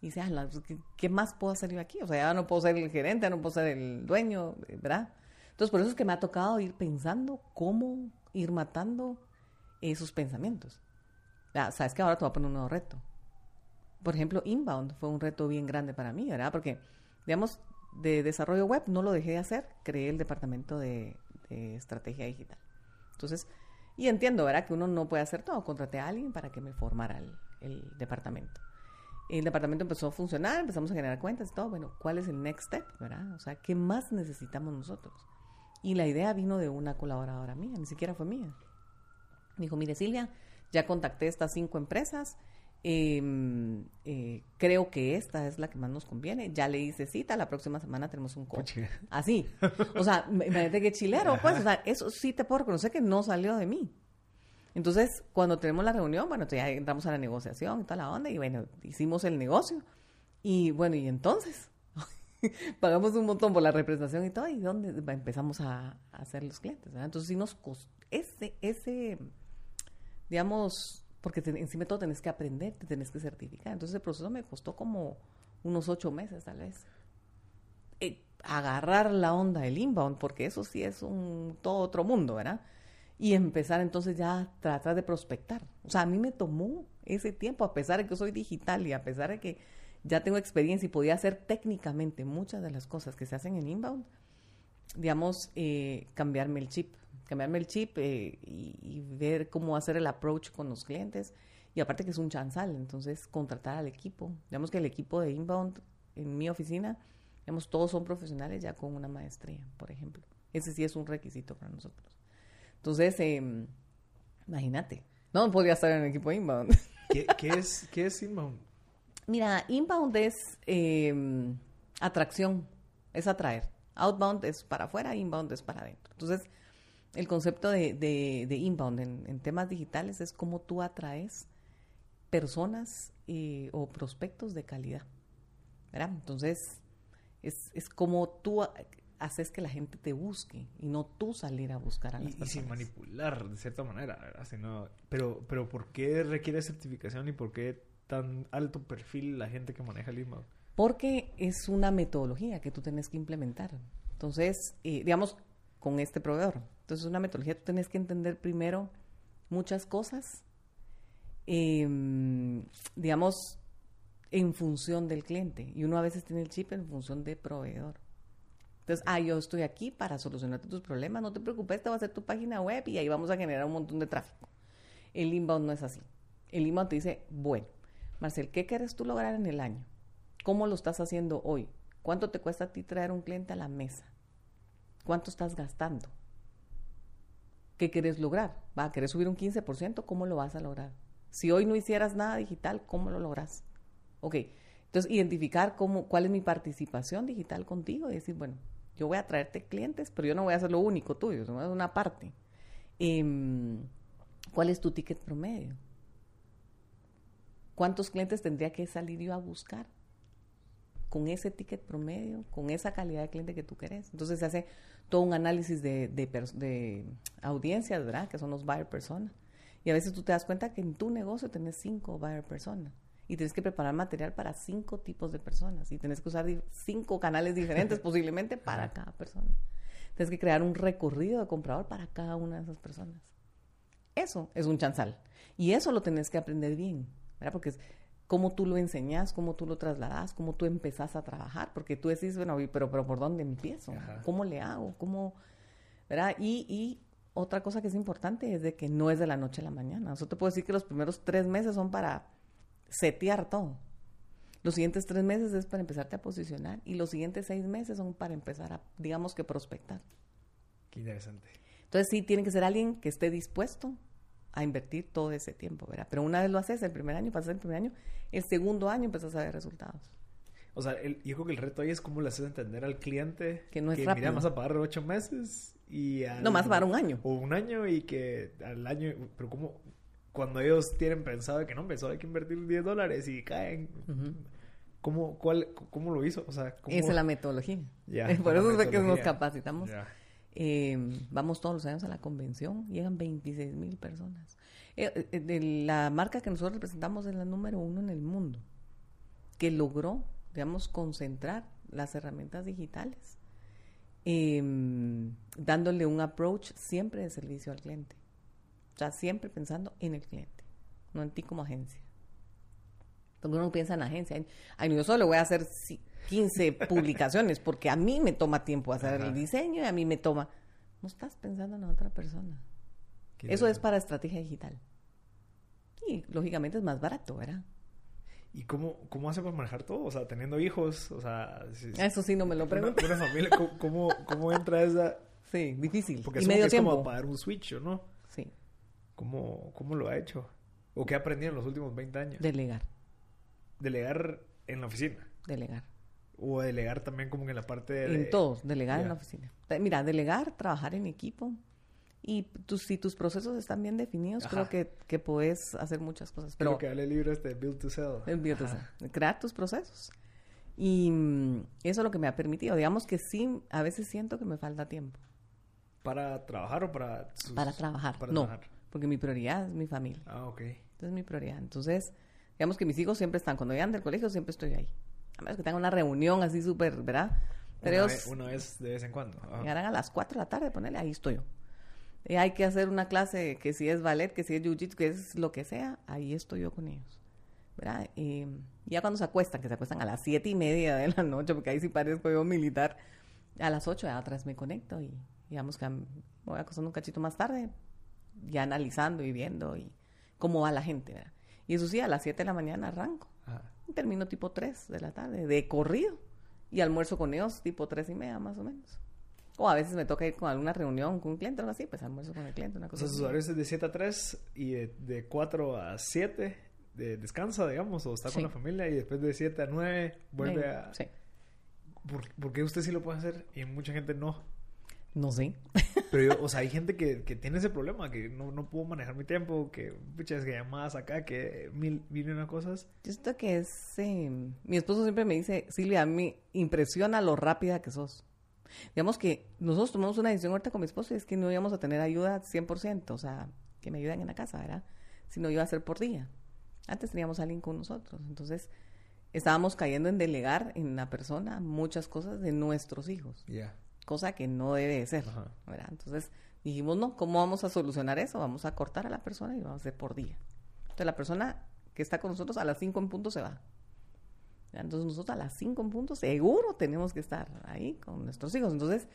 Y dice, "Ala, pues, ¿qué, qué más puedo hacer yo aquí? O sea, ya no puedo ser el gerente, ya no puedo ser el dueño, ¿verdad? Entonces, por eso es que me ha tocado ir pensando cómo ir matando esos pensamientos. Ya, Sabes que ahora te voy a poner un nuevo reto. Por ejemplo, Inbound fue un reto bien grande para mí, ¿verdad? Porque, digamos, de desarrollo web no lo dejé de hacer, creé el departamento de, de estrategia digital. Entonces, y entiendo, ¿verdad? Que uno no puede hacer todo. Contraté a alguien para que me formara el, el departamento. El departamento empezó a funcionar, empezamos a generar cuentas y todo. Bueno, ¿cuál es el next step, verdad? O sea, ¿qué más necesitamos nosotros? Y la idea vino de una colaboradora mía, ni siquiera fue mía. Me dijo, mire Silvia, ya contacté estas cinco empresas, eh, eh, creo que esta es la que más nos conviene, ya le hice cita, la próxima semana tenemos un coach. <laughs> Así. O sea, imagínate que chilero, pues, o sea, eso sí te puedo reconocer que no salió de mí. Entonces, cuando tenemos la reunión, bueno, ya entramos a la negociación y toda la onda, y bueno, hicimos el negocio. Y bueno, y entonces, <laughs> pagamos un montón por la representación y todo, y dónde empezamos a, a hacer los clientes, ¿verdad? Entonces, sí nos costó, ese, ese, digamos, porque te- encima todo tenés que aprender, te tenés que certificar. Entonces, el proceso me costó como unos ocho meses, tal vez eh, agarrar la onda del inbound, porque eso sí es un todo otro mundo, ¿verdad? Y empezar entonces ya a tratar de prospectar. O sea, a mí me tomó ese tiempo, a pesar de que soy digital y a pesar de que ya tengo experiencia y podía hacer técnicamente muchas de las cosas que se hacen en inbound, digamos, eh, cambiarme el chip, cambiarme el chip eh, y, y ver cómo hacer el approach con los clientes. Y aparte que es un chanzal, entonces contratar al equipo. Digamos que el equipo de inbound en mi oficina, digamos, todos son profesionales ya con una maestría, por ejemplo. Ese sí es un requisito para nosotros. Entonces, eh, imagínate, no podría estar en el equipo de inbound. <laughs> ¿Qué, qué es, ¿Qué es Inbound? Mira, inbound es eh, atracción, es atraer. Outbound es para afuera, inbound es para adentro. Entonces, el concepto de, de- de inbound en, en temas digitales es cómo tú atraes personas eh, o prospectos de calidad. ¿verdad? Entonces, es, es como tú ha- haces que la gente te busque y no tú salir a buscar a Y, las y personas. sin manipular, de cierta manera, ¿verdad? Si no- pero, pero ¿por qué requiere certificación y por qué tan alto perfil la gente que maneja el inbound? Porque es una metodología que tú tienes que implementar. Entonces, eh, digamos, con este proveedor. Entonces, es una metodología, tú tienes que entender primero muchas cosas, em, digamos, en función del cliente. Y uno a veces tiene el chip en función de proveedor. Entonces, ah, yo estoy aquí para solucionarte tus problemas, no te preocupes, te voy a hacer tu página web y ahí vamos a generar un montón de tráfico. El inbound no es así. El inbound te dice, bueno, Marcel, ¿qué quieres tú lograr en el año? ¿Cómo lo estás haciendo hoy? ¿Cuánto te cuesta a ti traer un cliente a la mesa? ¿Cuánto estás gastando? ¿Qué quieres lograr? ¿Va? ¿Querés subir un 15%? ¿Cómo lo vas a lograr? Si hoy no hicieras nada digital, ¿cómo lo logras? Ok, entonces identificar cómo, cuál es mi participación digital contigo y decir, bueno, yo voy a traerte clientes, pero yo no voy a hacer lo único tuyo, es una parte. Em, ¿Cuál es tu ticket promedio? ¿Cuántos clientes tendría que salir yo a buscar con ese ticket promedio, con esa calidad de cliente que tú querés? Entonces se hace todo un análisis de, de, de audiencias, ¿verdad? Que son los buyer personas. Y a veces tú te das cuenta que en tu negocio tenés cinco buyer personas y tienes que preparar material para cinco tipos de personas y tienes que usar cinco canales diferentes <laughs> posiblemente para cada persona. Tienes que crear un recorrido de comprador para cada una de esas personas. Eso es un chanzal. Y eso lo tenés que aprender bien, ¿verdad? Porque es cómo tú lo enseñas, cómo tú lo trasladas, cómo tú empezás a trabajar. Porque tú decís, bueno, pero, pero ¿por dónde empiezo? Ajá. ¿Cómo le hago? ¿Cómo? ¿Verdad? Y, y otra cosa que es importante es de que no es de la noche a la mañana. Eso te puedo decir que los primeros tres meses son para setear todo. Los siguientes tres meses es para empezarte a posicionar y los siguientes seis meses son para empezar a, digamos que, prospectar. Qué interesante. Entonces sí, tiene que ser alguien que esté dispuesto a invertir todo ese tiempo, ¿verdad? Pero una vez lo haces, el primer año, pasas el primer año, el segundo año empiezas a ver resultados. O sea, el, yo creo que el reto ahí es cómo le haces entender al cliente que no es que rápido. mira, vas a pagar ocho meses y... al- No, más para un año. O un año y que al año... Pero como cuando ellos tienen pensado que no, solo hay que invertir 10 dólares y caen... Ujú. ¿Cómo, cuál, ¿Cómo lo hizo? O sea, ¿cómo... Esa es la metodología. Ya, <laughs> Por eso es que nos capacitamos. Eh, vamos todos los años a la convención, llegan 26 mil personas. Eh, eh, la marca que nosotros representamos es la número uno en el mundo, que logró, digamos, concentrar las herramientas digitales, eh, dándole un approach siempre de servicio al cliente. O sea, siempre pensando en el cliente, no en ti como agencia. Porque uno piensa en agencia. Ay, yo solo voy a hacer 15 <laughs> publicaciones porque a mí me toma tiempo hacer Ajá. el diseño y a mí me toma. No estás pensando en la otra persona. Eso es para estrategia digital. Y lógicamente es más barato, ¿verdad? ¿Y cómo, cómo hace para manejar todo? O sea, teniendo hijos, o sea... si- Eso sí no me lo pregunto. una familia, ¿cómo, cómo, entra esa...? Sí, difícil. Porque y medio que es tiempo. como apagar un switch, ¿o no? Sí, ¿Cómo, ¿Cómo lo ha hecho? ¿O qué ha aprendido en los últimos 20 años? delegar, Delegar en la oficina. delegar. O delegar también como en la parte de... En todos, delegar en Ya. la oficina. Mira, delegar, trabajar en equipo. Y tus, si tus procesos están bien definidos, Ajá. creo que, que puedes hacer muchas cosas. Pero Pero que hable el libro este, Build to Sell. El biotes- Ajá. crear tus procesos. Y mm, eso es lo que me ha permitido. Digamos que sí, a veces siento que me falta tiempo ¿Para trabajar o para...? sus- para trabajar. Para no, trabajar. porque mi prioridad es mi familia. Ah, ok. Entonces es mi prioridad. Entonces, digamos que mis hijos siempre están. Cuando llegan del colegio siempre estoy ahí. A menos que tenga una reunión así súper, ¿verdad? Pero una, ellos vez, una vez de vez en cuando. Ajá. llegarán a las 4 de la tarde, ponerle, ahí estoy yo. Eh, hay que hacer una clase que si es ballet, que si es jiu-jitsu, que es lo que sea, ahí estoy yo con ellos. ¿Verdad? Eh, ya cuando se acuestan, que se acuestan a las siete y media de la noche, porque ahí sí parezco yo militar, a las 8 ya atrás me conecto y digamos que voy acostando un cachito más tarde, ya analizando y viendo y cómo va la gente, ¿verdad? Y eso sí, a las 7 de la mañana arranco. Termino tipo 3 de la tarde, de corrido. Y almuerzo con ellos tipo 3 y media, más o menos. O a veces me toca ir con alguna reunión con un cliente o algo así, pues almuerzo con el cliente, una O cosa sea, sus horarios es de 7 a 3 y de, de 4 a 7 de, descansa, digamos, o está Sí. con la familia y después de 7 a 9 vuelve Sí, a... Sí. ¿Por, por qué usted sí lo puede hacer y mucha gente no? No sé. Pero yo, o sea, hay gente que, que tiene ese problema, que no, no puedo manejar mi tiempo, que muchas que llamadas acá, que mil, mil y una cosas. Yo siento que es... eh, mi esposo siempre me dice, Silvia, a mí impresiona lo rápida que sos. Digamos que nosotros tomamos una decisión ahorita con mi esposo y es que no íbamos a tener ayuda 100%, o sea, que me ayuden en la casa, ¿verdad? Sino iba a ser por día. Antes teníamos a alguien con nosotros, entonces estábamos cayendo en delegar en la persona muchas cosas de nuestros hijos, Ya. Cosa que no debe de ser. Entonces dijimos, no, ¿cómo vamos a solucionar eso? Vamos a cortar a la persona y vamos a hacer por día. Entonces la persona que está con nosotros a las 5 en punto se va. Entonces nosotros a las 5 en punto seguro tenemos que estar ahí con nuestros hijos. Entonces,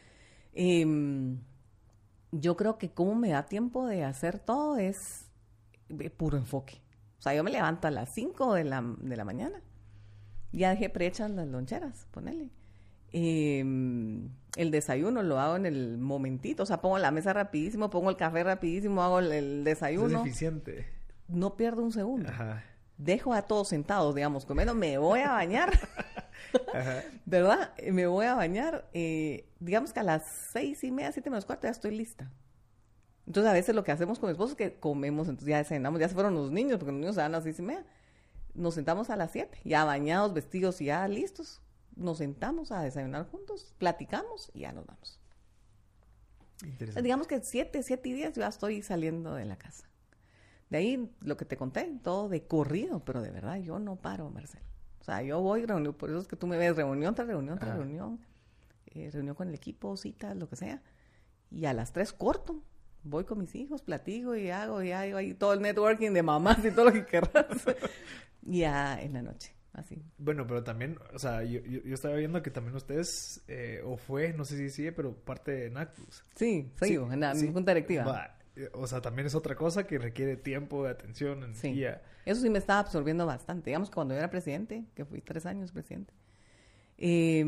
em, yo creo que cómo me da tiempo de hacer todo es de puro enfoque. O sea, yo me levanto a las 5 de la, de la mañana. Ya dejé prehechas las loncheras, ponele. Em, el desayuno lo hago en el momentito. O sea, pongo la mesa rapidísimo, pongo el café rapidísimo, hago el, el Es desayuno. eficiente. No pierdo un segundo. Ajá. Dejo a todos sentados, digamos, comiendo, me voy a bañar. <laughs> Ajá. ¿verdad? Me voy a bañar, eh, digamos que a las seis y media, siete menos cuarto ya estoy lista. Entonces a veces lo que hacemos con mi esposo es que comemos, entonces ya cenamos, ya se fueron los niños, porque los niños se van a las seis y media. Nos sentamos a las siete, ya bañados, vestidos y ya listos. Nos sentamos a desayunar juntos, platicamos y ya nos vamos. Interesante. digamos que siete, siete y diez yo ya estoy saliendo de la casa. De ahí lo que te conté, todo de corrido, pero de verdad yo no paro, Marcelo. O sea, yo voy, reunión, por eso es que tú me ves reunión tras reunión tras Ajá. reunión, eh, reunión con el equipo, citas, lo que sea. Y a las tres corto. Voy con mis hijos, platico y hago, y hago ahí todo el networking de mamás y todo lo que querrás. y <laughs> ya en la noche, así. Bueno, pero también, o sea, yo, yo, yo estaba viendo que también ustedes, eh, o fue, no sé si sigue, pero parte de NACPLUS. Sí, sigo en la sí. junta directiva. Va, eh, o sea, también es otra cosa que requiere tiempo, de atención, energía. Eso sí me estaba absorbiendo bastante. Digamos que cuando yo era presidente, que fui tres años presidente, eh,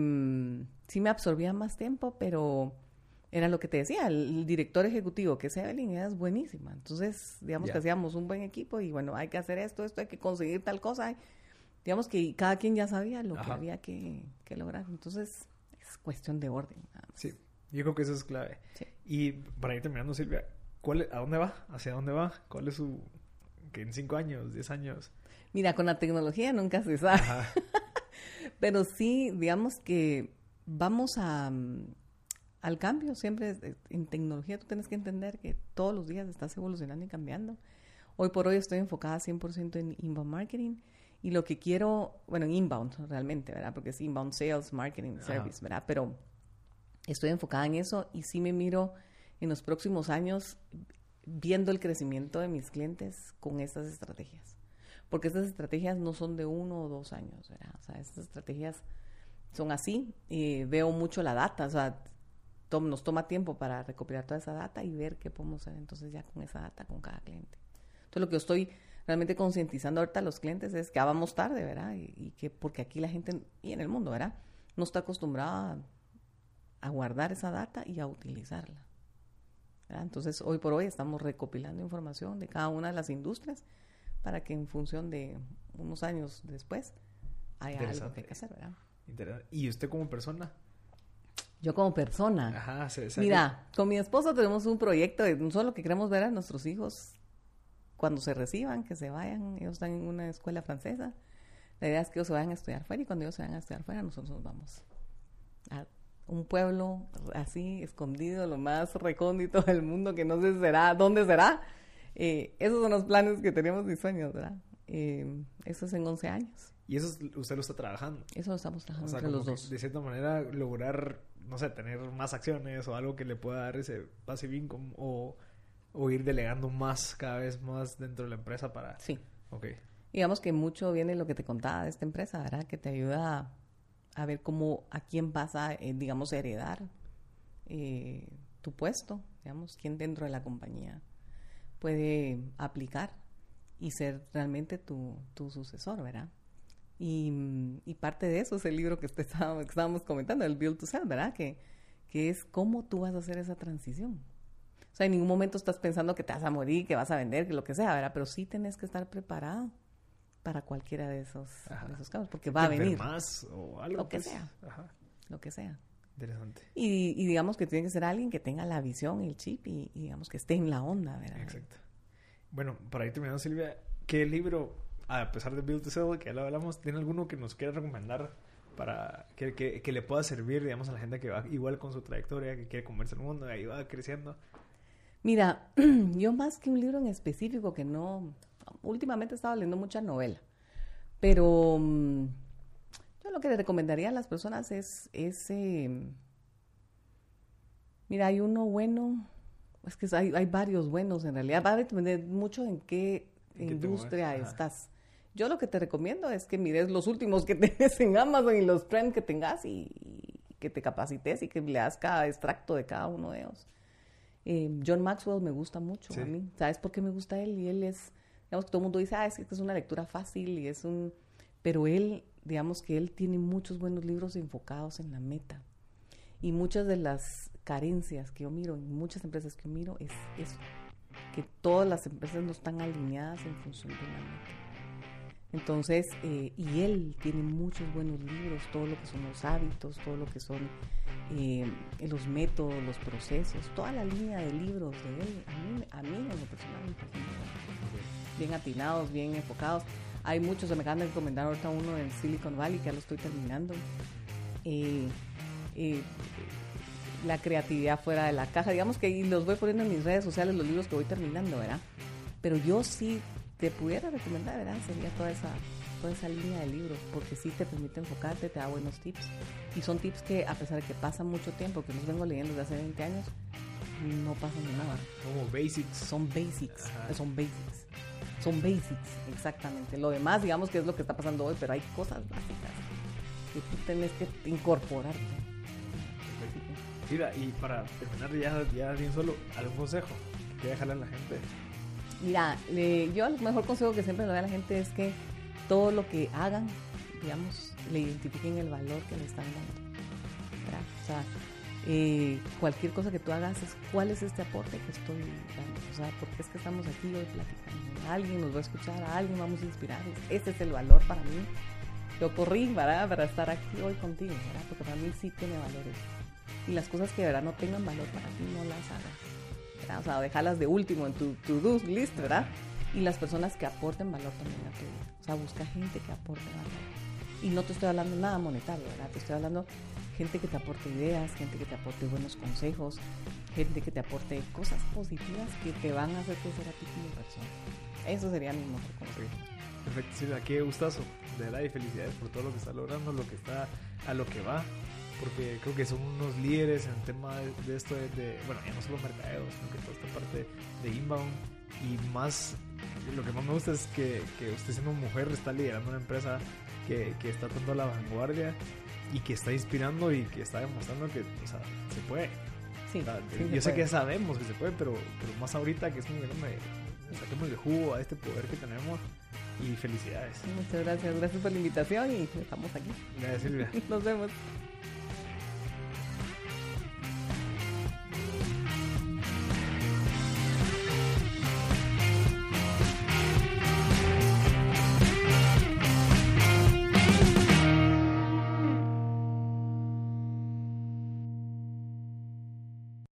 sí me absorbía más tiempo, pero era lo que te decía, el, director ejecutivo, que es Evelyn, es buenísima. Entonces, digamos que hacíamos un buen equipo y bueno, hay que hacer esto, esto, hay que conseguir tal cosa. Digamos que cada quien ya sabía lo que había que, lograr. Entonces, es cuestión de orden. Sí, yo creo que eso es clave. Y para ir terminando, Silvia, ¿cuál, ¿a dónde va? ¿Hacia dónde va? ¿Cuál es su... que en cinco años, diez años? Mira, con la tecnología nunca se sabe. <laughs> Pero sí, digamos que vamos a al cambio. Siempre en tecnología tú tienes que entender que todos los días estás evolucionando y cambiando. Hoy por hoy estoy enfocada 100% en inbound marketing y lo que quiero, bueno, en inbound realmente, ¿verdad? Porque es inbound sales, marketing, service, ¿verdad? Pero estoy enfocada en eso y sí me miro en los próximos años viendo el crecimiento de mis clientes con estas estrategias. Porque estas estrategias no son de uno o dos años, ¿verdad? O sea, estas estrategias son así. y veo mucho la data, o sea, nos toma tiempo para recopilar toda esa data y ver qué podemos hacer entonces ya con esa data con cada cliente. Entonces lo que yo estoy realmente concientizando ahorita a los clientes es que vamos tarde, ¿verdad? Y, que porque aquí la gente, y en el mundo, ¿verdad? No está acostumbrada a, guardar esa data y a utilizarla. Entonces hoy por hoy estamos recopilando información de cada una de las industrias para que en función de unos años después haya algo que hay que hacer, ¿verdad? ¿Y usted como persona? Yo como persona. Ajá, Mira, con mi esposo tenemos un proyecto de solo que queremos ver a nuestros hijos cuando se reciban, que se vayan. Ellos están en una escuela francesa. La idea es que ellos se vayan a estudiar fuera y cuando ellos se vayan a estudiar fuera, nosotros nos vamos a un pueblo así, escondido, lo más recóndito del mundo, que no sé será, dónde será. Eh, esos son los planes que tenemos y sueños, ¿verdad? Eh, eso es en 11 años. ¿Y eso usted lo está trabajando? Eso lo estamos trabajando entre los dos. De cierta manera, lograr no sé, tener más acciones o algo que le pueda dar ese passive income o, o ir delegando más cada vez más dentro de la empresa para... Sí. Ok. Digamos que mucho viene lo que te contaba de esta empresa, ¿verdad? Que te ayuda a, ver cómo, a quién vas a, eh, digamos, heredar eh, tu puesto, digamos, quién dentro de la compañía puede aplicar y ser realmente tu, tu sucesor, ¿verdad? Y, parte de eso es el libro <laughs> que, estábamos comentando, el Build to Sell, ¿verdad? Que, que es cómo tú vas a hacer esa transición. O sea, en ningún momento estás pensando que te vas a morir, que vas a vender, que lo que sea, ¿verdad? Pero sí tienes que estar preparado para cualquiera de esos, esos casos, porque va a venir. más o algo. Lo que pues, sea. Lo que sea. Interesante. Y, y, digamos que tiene que ser alguien que tenga la visión, el chip y, y digamos que esté en la onda, ¿verdad? Exacto. Bueno, para ir terminando, Silvia, ¿qué libro a pesar de Build to Sell, que ya lo hablamos, ¿tiene alguno que nos quiera recomendar para que, que, le pueda servir, digamos, a la gente que va igual con su trayectoria, que quiere comerse el mundo, y ahí va creciendo? Mira, <clears throat> yo más que un libro en específico que no... Últimamente he estado leyendo mucha novela, pero mm, yo lo que le recomendaría a las personas es... ese mira, hay uno bueno, es que hay, hay varios buenos en realidad, va a depender mucho en qué industria estás. Yo lo que te recomiendo es que mires los últimos que <laughs> tenés en Amazon y los trends que tengas y, que te capacites y que leas cada extracto de cada uno de ellos. Eh, John Maxwell me gusta mucho a mí. ¿Sabes por qué me gusta él? Y él es, digamos que todo el mundo dice, ah, es que es una lectura fácil y es un... Pero él, digamos que él tiene muchos buenos libros enfocados en la meta. Y muchas de las carencias que yo miro en muchas empresas que yo miro es eso, que todas las empresas no están alineadas en función de la meta. Entonces, eh, y él tiene muchos buenos libros, todo lo que son los hábitos, todo lo que son eh, los métodos, los procesos, toda la línea de libros de él, a mí, a mí en lo personal me bien atinados, bien enfocados. Hay muchos, me acaban de recomendar ahorita uno en Silicon Valley, que ya lo estoy terminando. Eh, la creatividad fuera de la caja, digamos que los voy poniendo en mis redes sociales, los libros que voy terminando, ¿verdad? Pero yo sí te pudiera recomendar, ¿verdad? Sería toda esa, toda esa línea de libros, porque sí te permite enfocarte, te da buenos tips. Y son tips que, a pesar de que pasa mucho tiempo, que los vengo leyendo desde hace 20 años, no pasan de nada. Como basics. Son basics, son basics. Son basics, exactamente. Lo demás, digamos que es lo que está pasando hoy, pero hay cosas básicas que tú tienes que incorporarte. Mira, y para terminar ya, ya bien solo, ¿algún consejo? ¿Qué dejarle a la gente? Mira, le- yo el mejor consejo que siempre le doy a la gente es que todo lo que hagan, digamos, le identifiquen el valor que le están dando. ¿verdad? O sea, eh, cualquier cosa que tú hagas es cuál es este aporte que estoy dando. O sea, porque es que estamos aquí hoy platicando. Alguien nos va a escuchar, a alguien vamos a inspirar. Ese es el valor para mí. Yo corrí, ¿verdad? Para estar aquí hoy contigo, ¿verdad? Porque para mí sí tiene valores. Y las cosas que de verdad no tengan valor para ti, no las hagas. ¿verdad? O sea, dejarlas de último en tu to-do list, ¿verdad? Y las personas que aporten valor también a tu vida. O sea, busca gente que aporte valor. Y no te estoy hablando nada monetario, ¿verdad? Te estoy hablando gente que te aporte ideas, gente que te aporte buenos consejos, gente que te aporte cosas positivas que te van a hacer crecer a ti como persona. Eso sería mi mejor consejo. Perfecto, Silvia, qué gustazo. De verdad y felicidades por todo lo que está logrando, lo que está a lo que va. Porque creo que son unos líderes en el tema de, de esto de, de- bueno, ya no solo mercadeo, sino que toda esta parte de inbound. Y más, lo que más me gusta es que, que usted siendo mujer está liderando una empresa que, que está tanto a la vanguardia y que está inspirando y que está demostrando que, o sea, se puede. Sí, O sea, sí yo se sé puede. que sabemos que se puede, pero, pero más ahorita que es no me, saquemos el jugo a este poder que tenemos. Y felicidades. Muchas gracias, gracias por la invitación y estamos aquí. Gracias, Silvia. <laughs> Nos vemos.